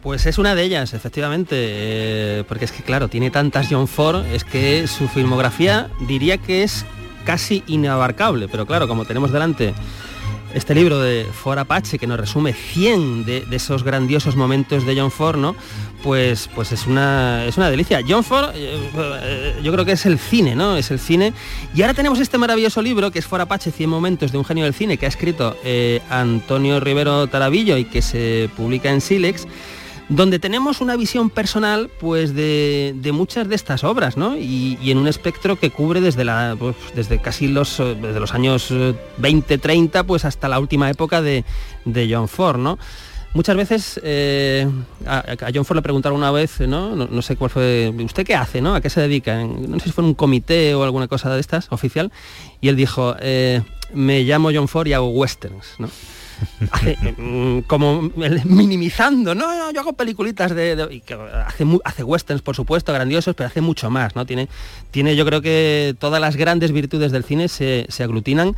A: Pues es una de ellas, efectivamente, eh, porque es que claro, tiene tantas John Ford, es que su filmografía diría que es casi inabarcable, pero claro, como tenemos delante este libro de Ford Apache que nos resume 100 de, esos grandiosos momentos de John Ford, ¿no? Pues, pues es, una, es una delicia. John Ford, eh, eh, yo creo que es el cine, ¿no? Es el cine. Y ahora tenemos este maravilloso libro que es Ford Apache, 100 momentos de un genio del cine, que ha escrito eh, Antonio Rivero Tarabillo y que se publica en Silex donde tenemos una visión personal pues de, muchas de estas obras, ¿no? Y, en un espectro que cubre desde, la, pues, desde casi los, desde los años 20, 30, pues hasta la última época de, de John Ford, ¿no? Muchas veces eh, a, John Ford le preguntaron una vez, ¿no? ¿no? sé cuál fue, ¿usted qué hace? ¿no? ¿A qué se dedica? No sé si fue un comité o alguna cosa de estas, oficial, y él dijo, eh, me llamo John Ford y hago westerns, ¿no? Hace, mm, como minimizando, no, no, yo hago peliculitas de, de y que hace, hace westerns, por supuesto, grandiosos, pero hace mucho más, ¿no? Tiene, tiene yo creo que todas las grandes virtudes del cine se, se aglutinan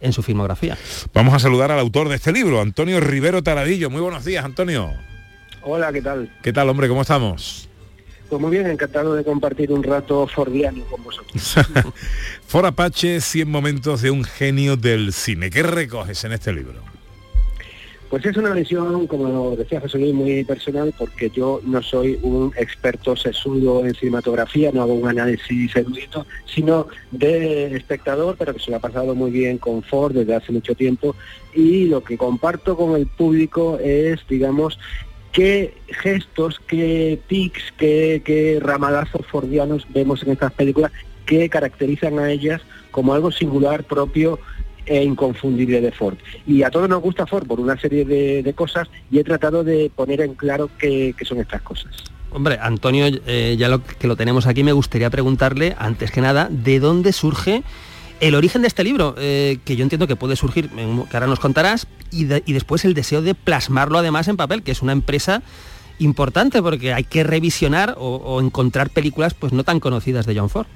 A: en su filmografía.
C: Vamos a saludar al autor de este libro, Antonio Rivero Taradillo. Muy buenos días, Antonio.
W: Hola, ¿qué tal?
C: ¿Qué tal, hombre? ¿Cómo estamos?
W: Pues muy bien, encantado de compartir un rato fordiano con vosotros.
C: For Apache, 100 momentos de un genio del cine. ¿Qué recoges en este libro?
W: Pues es una visión, como decía José Luis, muy personal, porque yo no soy un experto sesudo en cinematografía, no hago un análisis erudito, sino de espectador, pero que se lo ha pasado muy bien con Ford desde hace mucho tiempo. Y lo que comparto con el público es, digamos, qué gestos, qué tics, qué, qué ramalazos fordianos vemos en estas películas que caracterizan a ellas como algo singular propio e inconfundible de Ford. Y a todos nos gusta Ford por una serie de, de cosas y he tratado de poner en claro qué, qué son estas cosas.
A: Hombre, Antonio, eh, ya lo, que lo tenemos aquí, me gustaría preguntarle, antes que nada, ¿de dónde surge el origen de este libro? Eh, que yo entiendo que puede surgir, que ahora nos contarás, y, y después el deseo de plasmarlo además en papel, que es una empresa importante porque hay que revisionar o encontrar películas pues no tan conocidas de John Ford.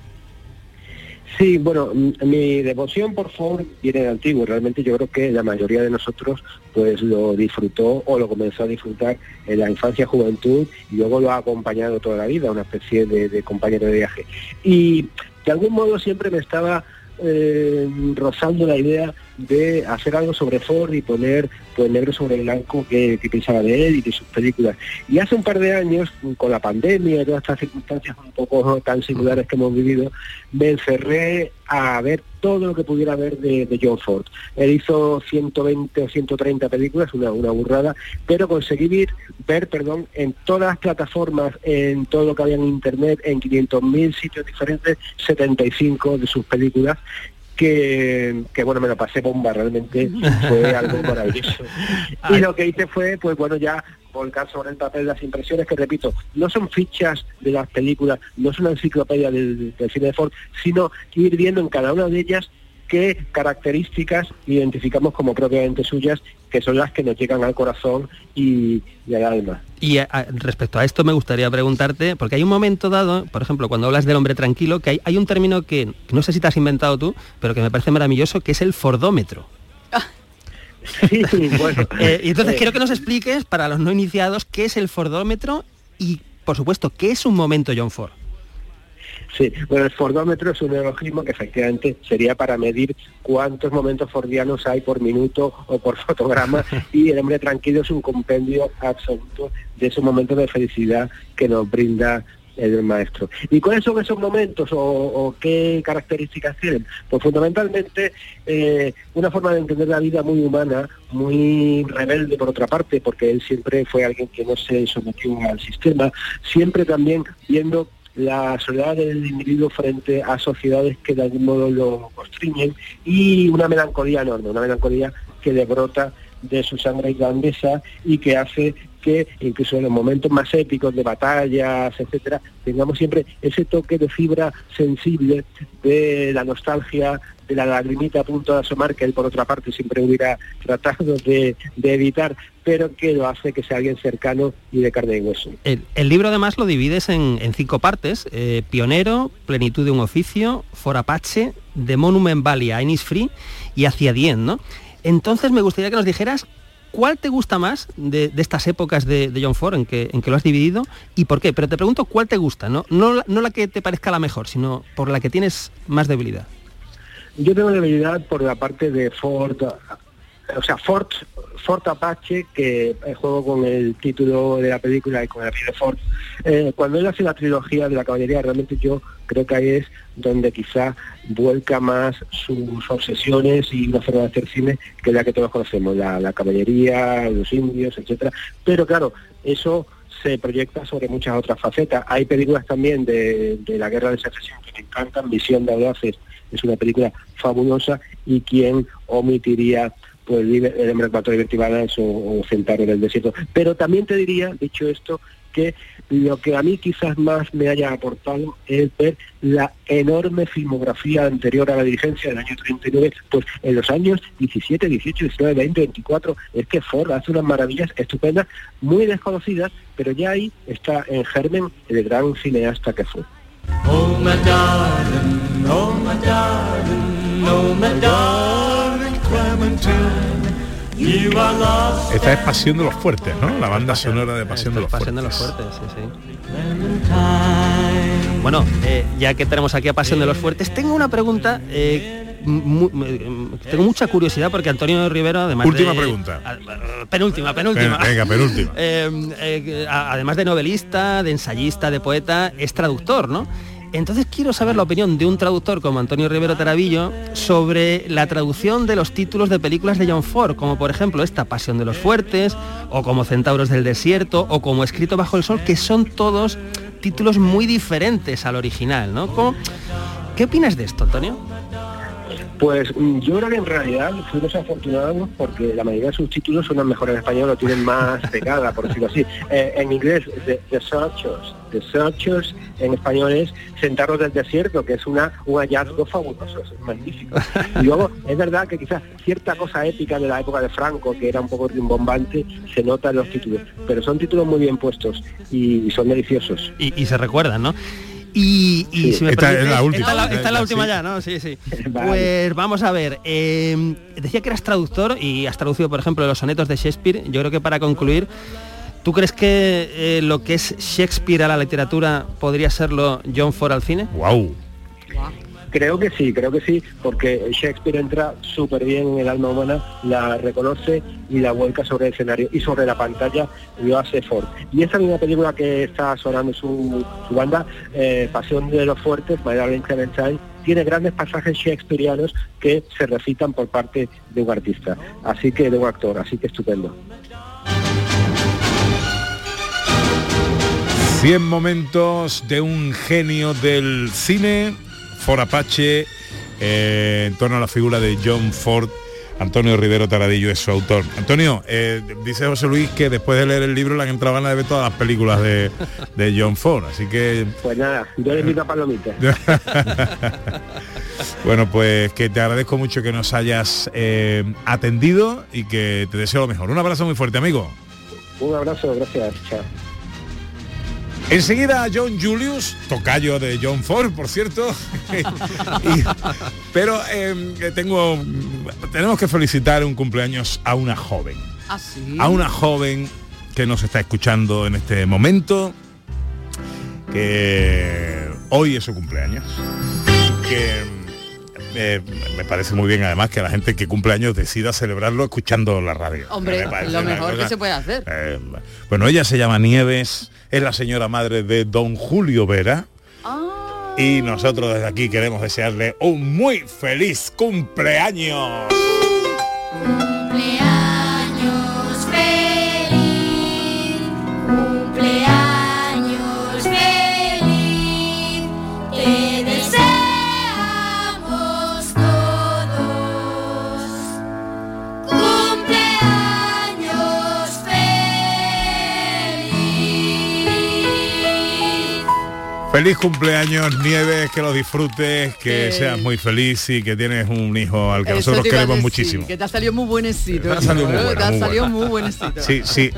W: Sí, bueno, mi devoción por Ford viene de antiguo. Realmente yo creo que la mayoría de nosotros pues lo disfrutó o lo comenzó a disfrutar en la infancia, juventud y luego lo ha acompañado toda la vida, una especie de, de compañero de viaje. Y de algún modo siempre me estaba eh, rozando la idea de hacer algo sobre Ford y poner pues negro sobre blanco que, pensaba de él y de sus películas. Y hace un par de años, con la pandemia y todas estas circunstancias un poco tan singulares que hemos vivido, me encerré a ver todo lo que pudiera ver de, de John Ford. Él hizo 120 o 130 películas, una, una burrada, pero conseguí ver, ver perdón, en todas las plataformas, en todo lo que había en internet, en 500.000 sitios diferentes, 75 de sus películas que, que, bueno, me lo pasé bomba, realmente fue algo maravilloso. Y lo que hice fue, pues bueno, ya volcar sobre el papel las impresiones, que repito, no son fichas de las películas, no es una enciclopedia del, del cine de Ford, sino ir viendo en cada una de ellas qué características identificamos como propiamente suyas, que son las que nos llegan al corazón y, y al alma.
A: Y a, a, respecto a esto me gustaría preguntarte, porque hay un momento dado, por ejemplo, cuando hablas del hombre tranquilo, que hay, hay un término que no sé si te has inventado tú, pero que me parece maravilloso, que es el fordómetro.
W: Sí, bueno.
A: Eh, y entonces
W: eh,
A: quiero que nos expliques, para los no iniciados, qué es el Fordómetro y, por supuesto, qué es un momento John Ford.
W: Sí, bueno, el fordómetro es un neologismo que efectivamente sería para medir cuántos momentos fordianos hay por minuto o por fotograma y el hombre tranquilo es un compendio absoluto de esos momentos de felicidad que nos brinda el maestro. ¿Y cuáles son esos momentos o, qué características tienen? Pues fundamentalmente eh, una forma de entender la vida muy humana, muy rebelde por otra parte, porque él siempre fue alguien que no se sometió al sistema, siempre también viendo la soledad del individuo frente a sociedades que de algún modo lo constriñen y una melancolía enorme, una melancolía que le brota de su sangre irlandesa y que hace que incluso en los momentos más épicos de batallas, etcétera, tengamos siempre ese toque de fibra sensible de la nostalgia, de la lagrimita a punto de asomar, que él por otra parte siempre hubiera tratado de, de evitar, pero que lo hace que sea alguien cercano y de carne y hueso.
A: El, libro además lo divides en, cinco partes. eh, Pionero, Plenitud de un oficio, For Apache, The Monument Valley, a Free y Hacia Dien, ¿no? Entonces me gustaría que nos dijeras cuál te gusta más de, estas épocas de, de John Ford en que, en que lo has dividido y por qué. Pero te pregunto cuál te gusta, ¿no? No, no la que te parezca la mejor, sino por la que tienes más debilidad.
W: Yo tengo debilidad por la parte de Ford, o sea, Ford, Ford Apache, que eh, juego con el título de la película y con el apellido Ford. Eh, cuando él hace la trilogía de la caballería, realmente yo creo que ahí es donde quizá vuelca más sus obsesiones y una forma de hacer cine que la que todos conocemos, la, caballería, los indios, etcétera. Pero claro, eso se proyecta sobre muchas otras facetas. Hay películas también de, la guerra de secesión que me encantan, Misión de Audaces es una película fabulosa y quien omitiría pues Liber- el hombre cuatro libertibanas o, o Centauro del desierto. Pero también te diría, dicho esto, que lo que a mí quizás más me haya aportado es ver la enorme filmografía anterior a la dirigencia del año 39, pues en los años 17, 18, 19, 20, 24, es que Ford hace unas maravillas estupendas, muy desconocidas, pero ya ahí está en germen el gran cineasta que fue.
D: Oh my darling, oh my darling, oh my darling
C: Esta es Pasión de los Fuertes, ¿no? La banda sonora de Pasión de los
A: Pasión de
C: Fuertes.
A: los Fuertes, sí, sí. Bueno, eh, ya que tenemos aquí a Pasión de los Fuertes, tengo una pregunta. eh, mu- mu- tengo mucha curiosidad porque Antonio Rivero, además
C: Última
A: de-
C: pregunta.
A: a- a- penúltima, penúltima.
C: Venga, penúltima.
A: Eh, eh, además de novelista, de ensayista, de poeta, es traductor, ¿no? Entonces quiero saber la opinión de un traductor como Antonio Rivero Tarabillo sobre la traducción de los títulos de películas de John Ford, como por ejemplo esta Pasión de los Fuertes, o como Centauros del Desierto, o como Escrito bajo el Sol, que son todos títulos muy diferentes al original, ¿no? ¿Cómo- ¿Qué opinas de esto, Antonio?
W: Pues mm, yo creo que en realidad fuimos afortunados porque la mayoría de sus títulos son mejor en español, lo tienen más pegada, por decirlo así. Eh, en inglés, The, The Searchers. The Searchers en español es Centauros del Desierto, que es una, un hallazgo fabuloso, es magnífico. Y luego, es verdad que quizás cierta cosa épica de la época de Franco, que era un poco rimbombante, se nota en los títulos. Pero son títulos muy bien puestos y son deliciosos.
A: Y, y se recuerdan, ¿no? Y, y
W: Sí.
A: si me
C: Esta es
A: permites-
C: la última.
A: Esta, es la- esta es la
C: Sí.
A: última ya, ¿no? Sí, sí.
W: Vale.
A: Pues vamos a ver. eh, decía que eras traductor y has traducido, por ejemplo, los sonetos de Shakespeare. Yo creo que para concluir, ¿tú crees que eh, lo que es Shakespeare a la literatura podría serlo John Ford al cine?
C: Wow.
W: Creo que sí, creo que sí, porque Shakespeare entra súper bien en el alma humana, la reconoce y la vuelca sobre el escenario y sobre la pantalla lo hace Ford. Y esa misma película que está sonando su, banda, eh, Pasión de los Fuertes, Darling Clementine, tiene grandes pasajes shakespearianos que se recitan por parte de un artista, así que de un actor, así que estupendo.
C: 100 momentos de un genio del cine, Ford Apache, eh, en torno a la figura de John Ford. Antonio Rivero Taradillo es su autor. Antonio, eh, dice José Luis que después de leer el libro le han entrado ganas de ver todas las películas de, de John Ford, así que
W: Pues nada, yo le invito a Palomita.
C: bueno, pues que te agradezco mucho que nos hayas eh, atendido y que te deseo lo mejor. Un abrazo muy fuerte, amigo.
W: Un abrazo, gracias, chao.
C: Enseguida John Julius, tocayo de John Ford, por cierto. Y- pero eh, tengo, tenemos que felicitar un cumpleaños a una joven.
X: Ah, sí.
C: A una joven que nos está escuchando en este momento, que hoy es su cumpleaños. Que eh, me parece muy bien además que la gente que cumple años decida celebrarlo escuchando la radio.
X: Hombre,
C: Me
X: lo mejor que se puede hacer.
C: eh, bueno, ella se llama Nieves, es la señora madre de don Julio Vera. Y nosotros desde aquí queremos desearle un muy feliz cumpleaños.
Y: Cumpleaños Feliz cumpleaños
C: Nieves, que lo disfrutes, que seas muy feliz y que tienes un hijo al que
X: Eso
C: nosotros queremos
X: decir,
C: muchísimo.
X: Que te ha salido muy buenecito.
C: Te ha salido muy bueno,
X: Te ha
C: muy
X: salido
C: bueno.
X: muy buenecito.
C: Sí, sí,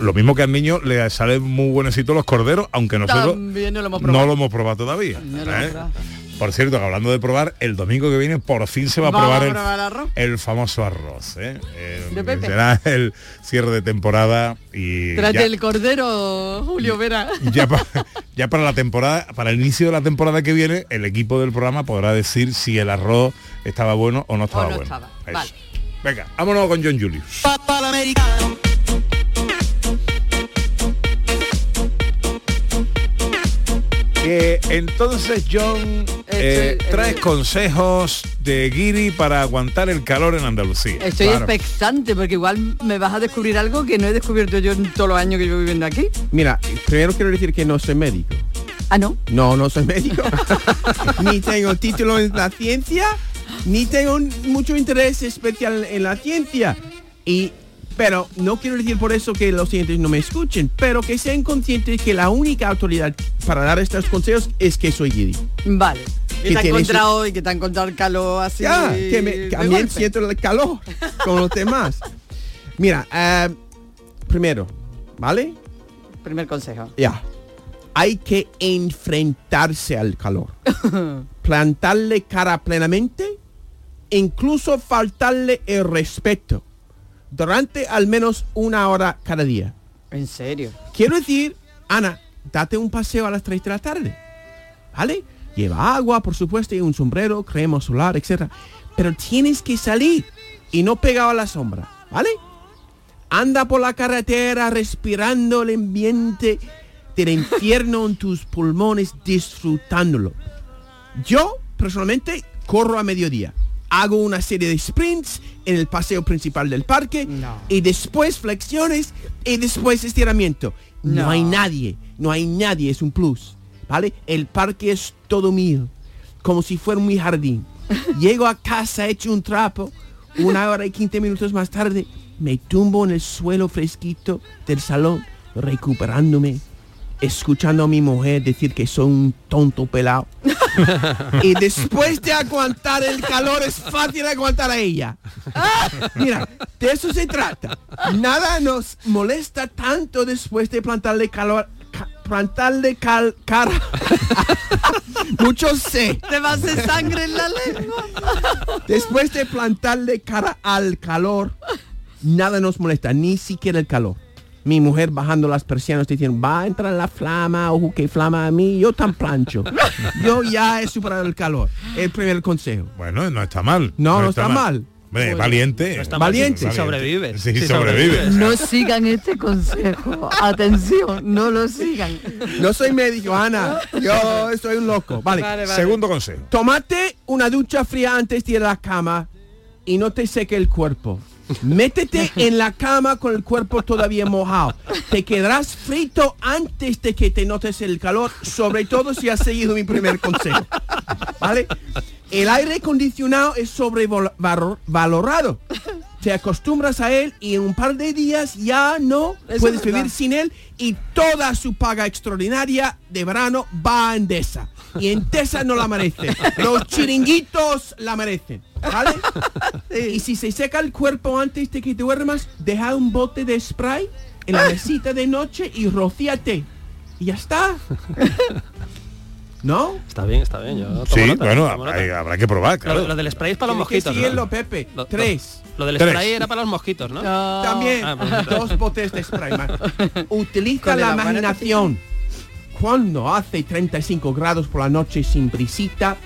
C: lo mismo que al niño le salen muy buenecitos los corderos, aunque nosotros
X: no lo hemos probado.
C: no lo hemos probado todavía.
X: No lo hemos
C: ¿eh? Por cierto, que hablando de probar, el domingo que viene por fin se va a probar,
X: a
C: el,
X: probar arroz.
C: el famoso arroz. ¿eh? Eh,
X: De Pepe.
C: será el cierre de temporada y
X: Trate
C: ya,
X: el cordero, Julio Vera.
C: ya pa- ya para la temporada, para el inicio de la temporada que viene, el equipo del programa podrá decir si el arroz estaba bueno o no estaba
X: no
C: bueno.
X: estaba,
C: Eso.
X: vale.
C: Venga, vámonos con John Julius. Que entonces John eh, traes consejos de Guiri para aguantar el calor en Andalucía.
X: Estoy
C: Claro.
X: expectante porque igual me vas a descubrir algo que no he descubierto yo en todos los años que llevo viviendo aquí.
Z: Mira, primero quiero decir que no soy médico.
X: Ah, no.
Z: No, no soy médico. ni tengo título en la ciencia, ni tengo mucho interés especial en la ciencia. Y pero no quiero decir por eso que los siguientes no me escuchen, pero que sean conscientes que la única autoridad para dar estos consejos es que soy Giri.
X: Vale.
Z: Que
X: Que te ha
Z: tiene su-
X: encontrado y que te ha encontrado el calor así.
Z: Ya, que me- también
X: golpe.
Z: siento el calor con los demás. Mira, eh, primero, ¿vale?
X: Primer consejo.
Z: Ya. Hay que enfrentarse al calor. Plantarle cara plenamente, incluso faltarle el respeto. Durante al menos una hora cada día.
X: En serio.
Z: Quiero decir, Ana, date un paseo a las 3 de la tarde. ¿Vale? Lleva agua, por supuesto, y un sombrero, crema solar, etc. Pero tienes que salir y no pegado a la sombra. ¿Vale? Anda por la carretera respirando el ambiente del infierno en tus pulmones, disfrutándolo. Yo, personalmente, corro a mediodía. Hago una serie de sprints en el paseo principal del parque y después flexiones y después estiramiento. No.
X: No.
Z: hay nadie, no hay nadie, es un plus. ¿Vale? El parque es todo mío, como si fuera mi jardín. Llego a casa hecho un trapo, una hora y 15 minutos más tarde, me tumbo en el suelo fresquito del salón, recuperándome, escuchando a mi mujer decir que soy un tonto pelado. y después de aguantar el calor es fácil aguantar a ella. Mira, de eso se trata. Nada nos molesta tanto después de plantarle calor, ca- plantarle cal, cara. Mucho sé.
X: Te va a hacer sangre en la lengua.
Z: Después de plantarle cara al calor, nada nos molesta, ni siquiera el calor. Mi mujer bajando las persianas diciendo, va a entrar la flama, ojo que flama a mí, yo tan plancho. Yo ya he superado el calor. El primer consejo.
C: Bueno, no está mal.
Z: No, no está mal.
C: Hombre, valiente.
Z: No está Valiente.
A: Si sobrevives.
C: Sí,
A: Si
C: sobrevive.
X: No sigan este consejo. Atención, no lo sigan.
Z: No soy médico, Ana. Yo soy un loco. Vale.
X: Vale, vale.
C: Segundo consejo.
Z: Tómate una ducha fría antes de ir a la cama y no te seque el cuerpo. Métete en la cama con el cuerpo todavía mojado. Te quedarás frito antes de que te notes el calor, sobre todo si has seguido mi primer consejo. ¿Vale? El aire acondicionado es sobrevalorado. Te acostumbras a él y en un par de días ya no
X: Eso
Z: puedes vivir sin él y toda su paga extraordinaria de verano va a Endesa. Y Endesa no la merece. Los chiringuitos la merecen. ¿Vale? Y si se seca el cuerpo antes de que duermas, deja un bote de spray en la mesita de noche y rocíate. Y ya está. ¿No?
A: Está bien, está bien. Yo
C: Sí,
A: nota,
C: bueno, hay- habrá que probar,
A: Lo,
C: claro.
A: lo del spray es para los
Z: que
A: mosquitos.
Z: seguirlo,
A: ¿no?
Z: Pepe.
A: Lo-
Z: Tres.
A: Lo del
C: Tres.
A: spray era para los mosquitos, ¿no?
Z: También
A: Ah, pues,
Z: dos botes de spray. man. Utiliza la imaginación. Cuando hace 35 grados por la noche sin brisita,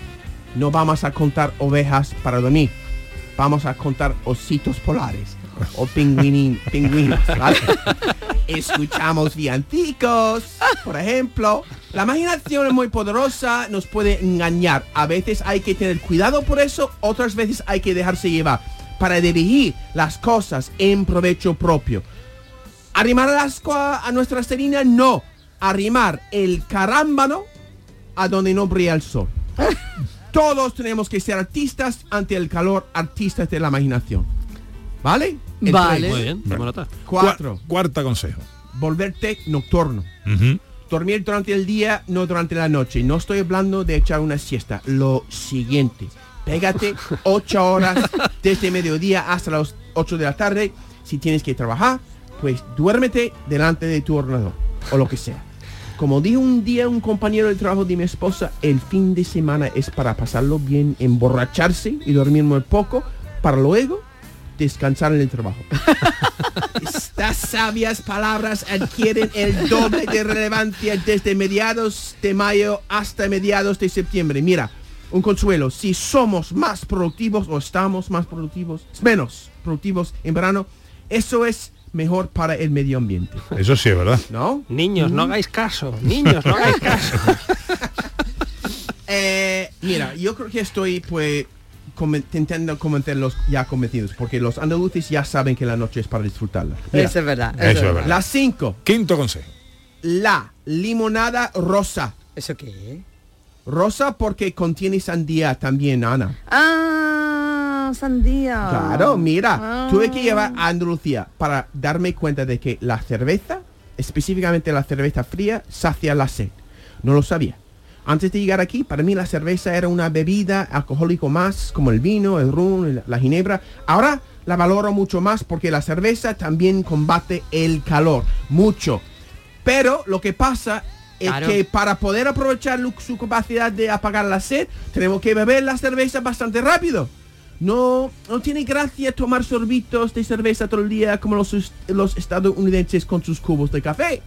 Z: no vamos a contar ovejas para dormir. Vamos a contar ositos polares o pingüinin, pingüinos. ¿vale? Escuchamos villancicos, por ejemplo. La imaginación es muy poderosa, nos puede engañar. A veces hay que tener cuidado por eso, otras veces hay que dejarse llevar para dirigir las cosas en provecho propio. Arrimar el asco a, a nuestra serina, no. Arrimar el carámbano a donde no brilla el sol. Todos tenemos que ser artistas ante el calor, artistas de la imaginación. ¿Vale? El
X: Vale.
A: Muy bien.
Z: Cuatro.
C: Cua- Cuarta consejo.
Z: Volverte nocturno. Dormir durante el día, no durante la noche. No estoy hablando de echar una siesta. Lo siguiente. Pégate ocho horas desde mediodía hasta las 8 de la tarde. Si tienes que trabajar, pues duérmete delante de tu ordenador. O lo que sea. Como dijo un día un compañero de trabajo de mi esposa, el fin de semana es para pasarlo bien, emborracharse y dormir muy poco, para luego descansar en el trabajo. Estas sabias palabras adquieren el doble de relevancia desde mediados de mayo hasta mediados de septiembre. Mira, un consuelo, si somos más productivos o estamos más productivos, menos productivos en verano, eso es mejor para el medio ambiente.
C: Eso sí es verdad.
Z: ¿No?
A: Niños, no hagáis caso. Niños, no hagáis caso.
Z: Eh, mira, yo creo que estoy pues intentando convencerlos ya convencidos, porque los andaluces ya saben que la noche es para disfrutarla. Mira,
X: Eso es verdad.
C: Eso es verdad.
Z: las 5.
C: Quinto consejo.
Z: La limonada rosa.
X: ¿Eso qué?
Z: Rosa porque contiene sandía también, Ana.
X: Ah, sandía.
Z: Claro, mira,
X: Ah.
Z: tuve que llevar a Andalucía para darme cuenta de que la cerveza, específicamente la cerveza fría, sacia la sed. No lo sabía. Antes de llegar aquí, para mí la cerveza era una bebida alcohólico más, como el vino, el rum, la ginebra. Ahora la valoro mucho más porque la cerveza también combate el calor, mucho. Pero lo que pasa es
X: Claro.
Z: que para poder aprovechar su capacidad de apagar la sed, tenemos que beber la cerveza bastante rápido. No, no tiene gracia tomar sorbitos de cerveza todo el día como los, los estadounidenses con sus cubos de café.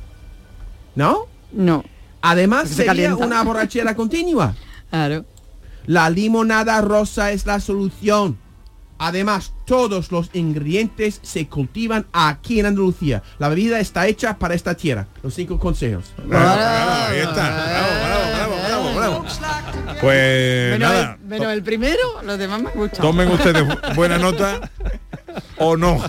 Z: ¿No?
X: No.
Z: Además
X: se
Z: sería una borrachera continua.
X: Claro.
Z: La limonada rosa es la solución. Además, todos los ingredientes se cultivan aquí en Andalucía. La bebida está hecha para esta tierra. Los cinco consejos.
C: Bravo, bravo, ahí está. Bravo, bravo, bravo, bravo, bravo. Pues
X: Menos,
C: nada.
X: el, menos el primero, los demás me gustan.
C: Tomen ustedes bu- buena nota o no.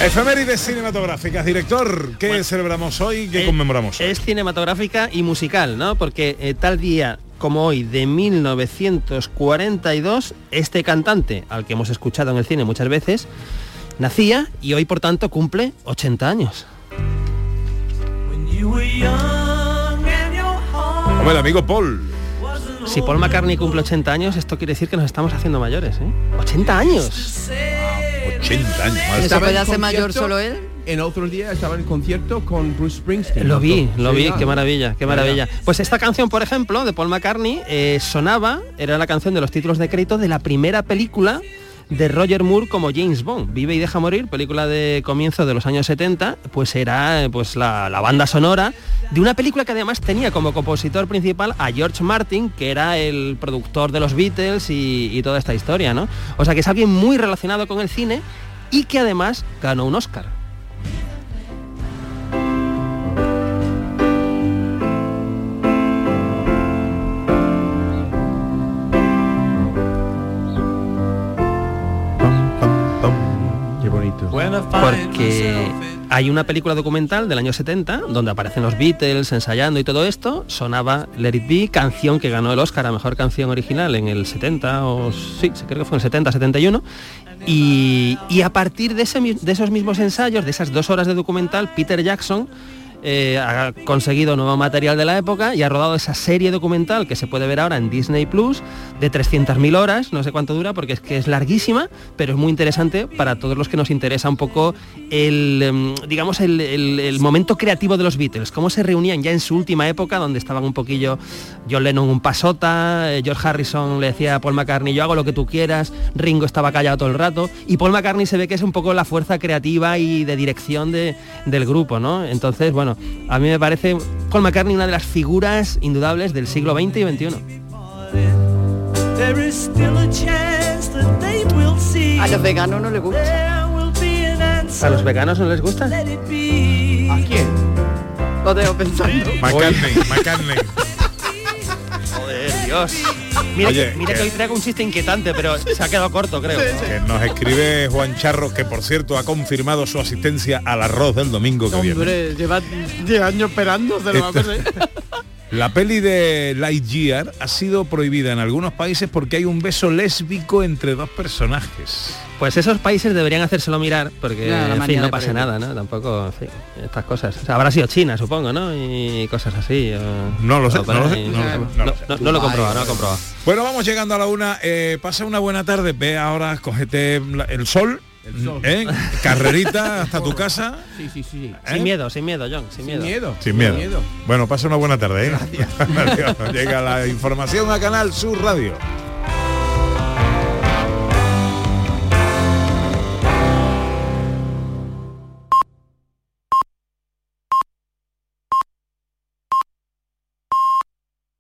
C: Efemérides cinematográficas. Director, ¿qué celebramos hoy? ¿Qué
A: Eh,
C: conmemoramos hoy?
A: Es cinematográfica y musical, ¿no? Porque eh, tal día como hoy de 1942, este cantante, al que hemos escuchado en el cine muchas veces, nacía y hoy por tanto cumple 80 años.
C: Hombre, el amigo Paul.
A: Si Paul McCartney cumple 80 años, esto quiere decir que nos estamos haciendo mayores, ¿eh? 80 años.
C: 80 años. madre.
Z: Estaba
X: puede
Z: en
X: hacer mayor solo él?
Z: En otros días estaba en concierto con Bruce Springsteen.
A: Lo vi,
Z: Sí,
A: lo vi, qué maravilla, qué maravilla. Pues esta canción, por ejemplo, de Paul McCartney, eh, sonaba, era la canción de los títulos de crédito de la primera película de Roger Moore como James Bond. Vive y deja morir, película de comienzo de los años 70, pues era eh, pues la, la banda sonora de una película que además tenía como compositor principal a George Martin, que era el productor de los Beatles y, y toda esta historia, ¿no? O sea que es alguien muy relacionado con el cine y que además ganó un Oscar. Porque hay una película documental del año 70 donde aparecen los Beatles ensayando y todo esto, sonaba Let It Be, canción que ganó el Oscar a Mejor Canción Original en el 70 o sí, creo que fue en el 70, 71 y, y a partir de, ese de esos mismos ensayos, de esas dos horas de documental, Peter Jackson eh, ha conseguido nuevo material de la época y ha rodado esa serie documental que se puede ver ahora en Disney Plus de 300.000 horas, no sé cuánto dura porque es que es larguísima, pero es muy interesante para todos los que nos interesa un poco el, em, digamos, el, el- momento creativo de los Beatles, cómo se reunían ya en su última época, donde estaban un poquillo John Lennon un pasota, eh, George Harrison le decía a Paul McCartney, yo hago lo que tú quieras, Ringo estaba callado todo el rato, y Paul McCartney se ve que es un poco la fuerza creativa y de dirección de- del grupo, ¿no? Entonces, bueno, a mí me parece Paul McCartney una de las figuras indudables del siglo XX y XXI.
Y: A
X: los veganos no les gusta.
A: ¿A los veganos no les gusta?
Z: ¿A quién?
X: Lo dejo pensando.
C: McCartney, McCartney.
A: Joder, Dios. Mira,
C: Oye,
A: que, mira
C: que-
A: que hoy traigo un chiste inquietante, pero se ha quedado corto, creo.
C: Que nos escribe Juan Charros, que por cierto ha confirmado su asistencia al arroz del domingo que viene.
X: Hombre, lleva 10 años esperando, se lo va a.
C: La peli de Lightyear ha sido prohibida en algunos países porque hay un beso lésbico entre dos personajes.
A: Pues esos países deberían hacérselo mirar, porque
X: la
A: en fin, no pasa nada, ¿no? Tampoco, en fin, estas cosas. O sea, habrá sido China, supongo, ¿no? Y cosas así. o-
C: No lo sé, no lo no no
A: No, no- no he comprobado, no lo he comprobado.
C: Bueno, vamos llegando a la una. Eh, pasa una buena tarde. Ve ahora, cógete el sol.
Z: Sol.
C: ¿eh? Carrerita hasta tu casa.
Z: Sí, sí, sí.
C: ¿Eh?
A: Sin miedo, sin miedo, John, sin miedo.
Z: miedo.
C: Sin miedo. Bueno, pasa una buena tarde. ¿eh? Llega la información a Canal Sur Radio.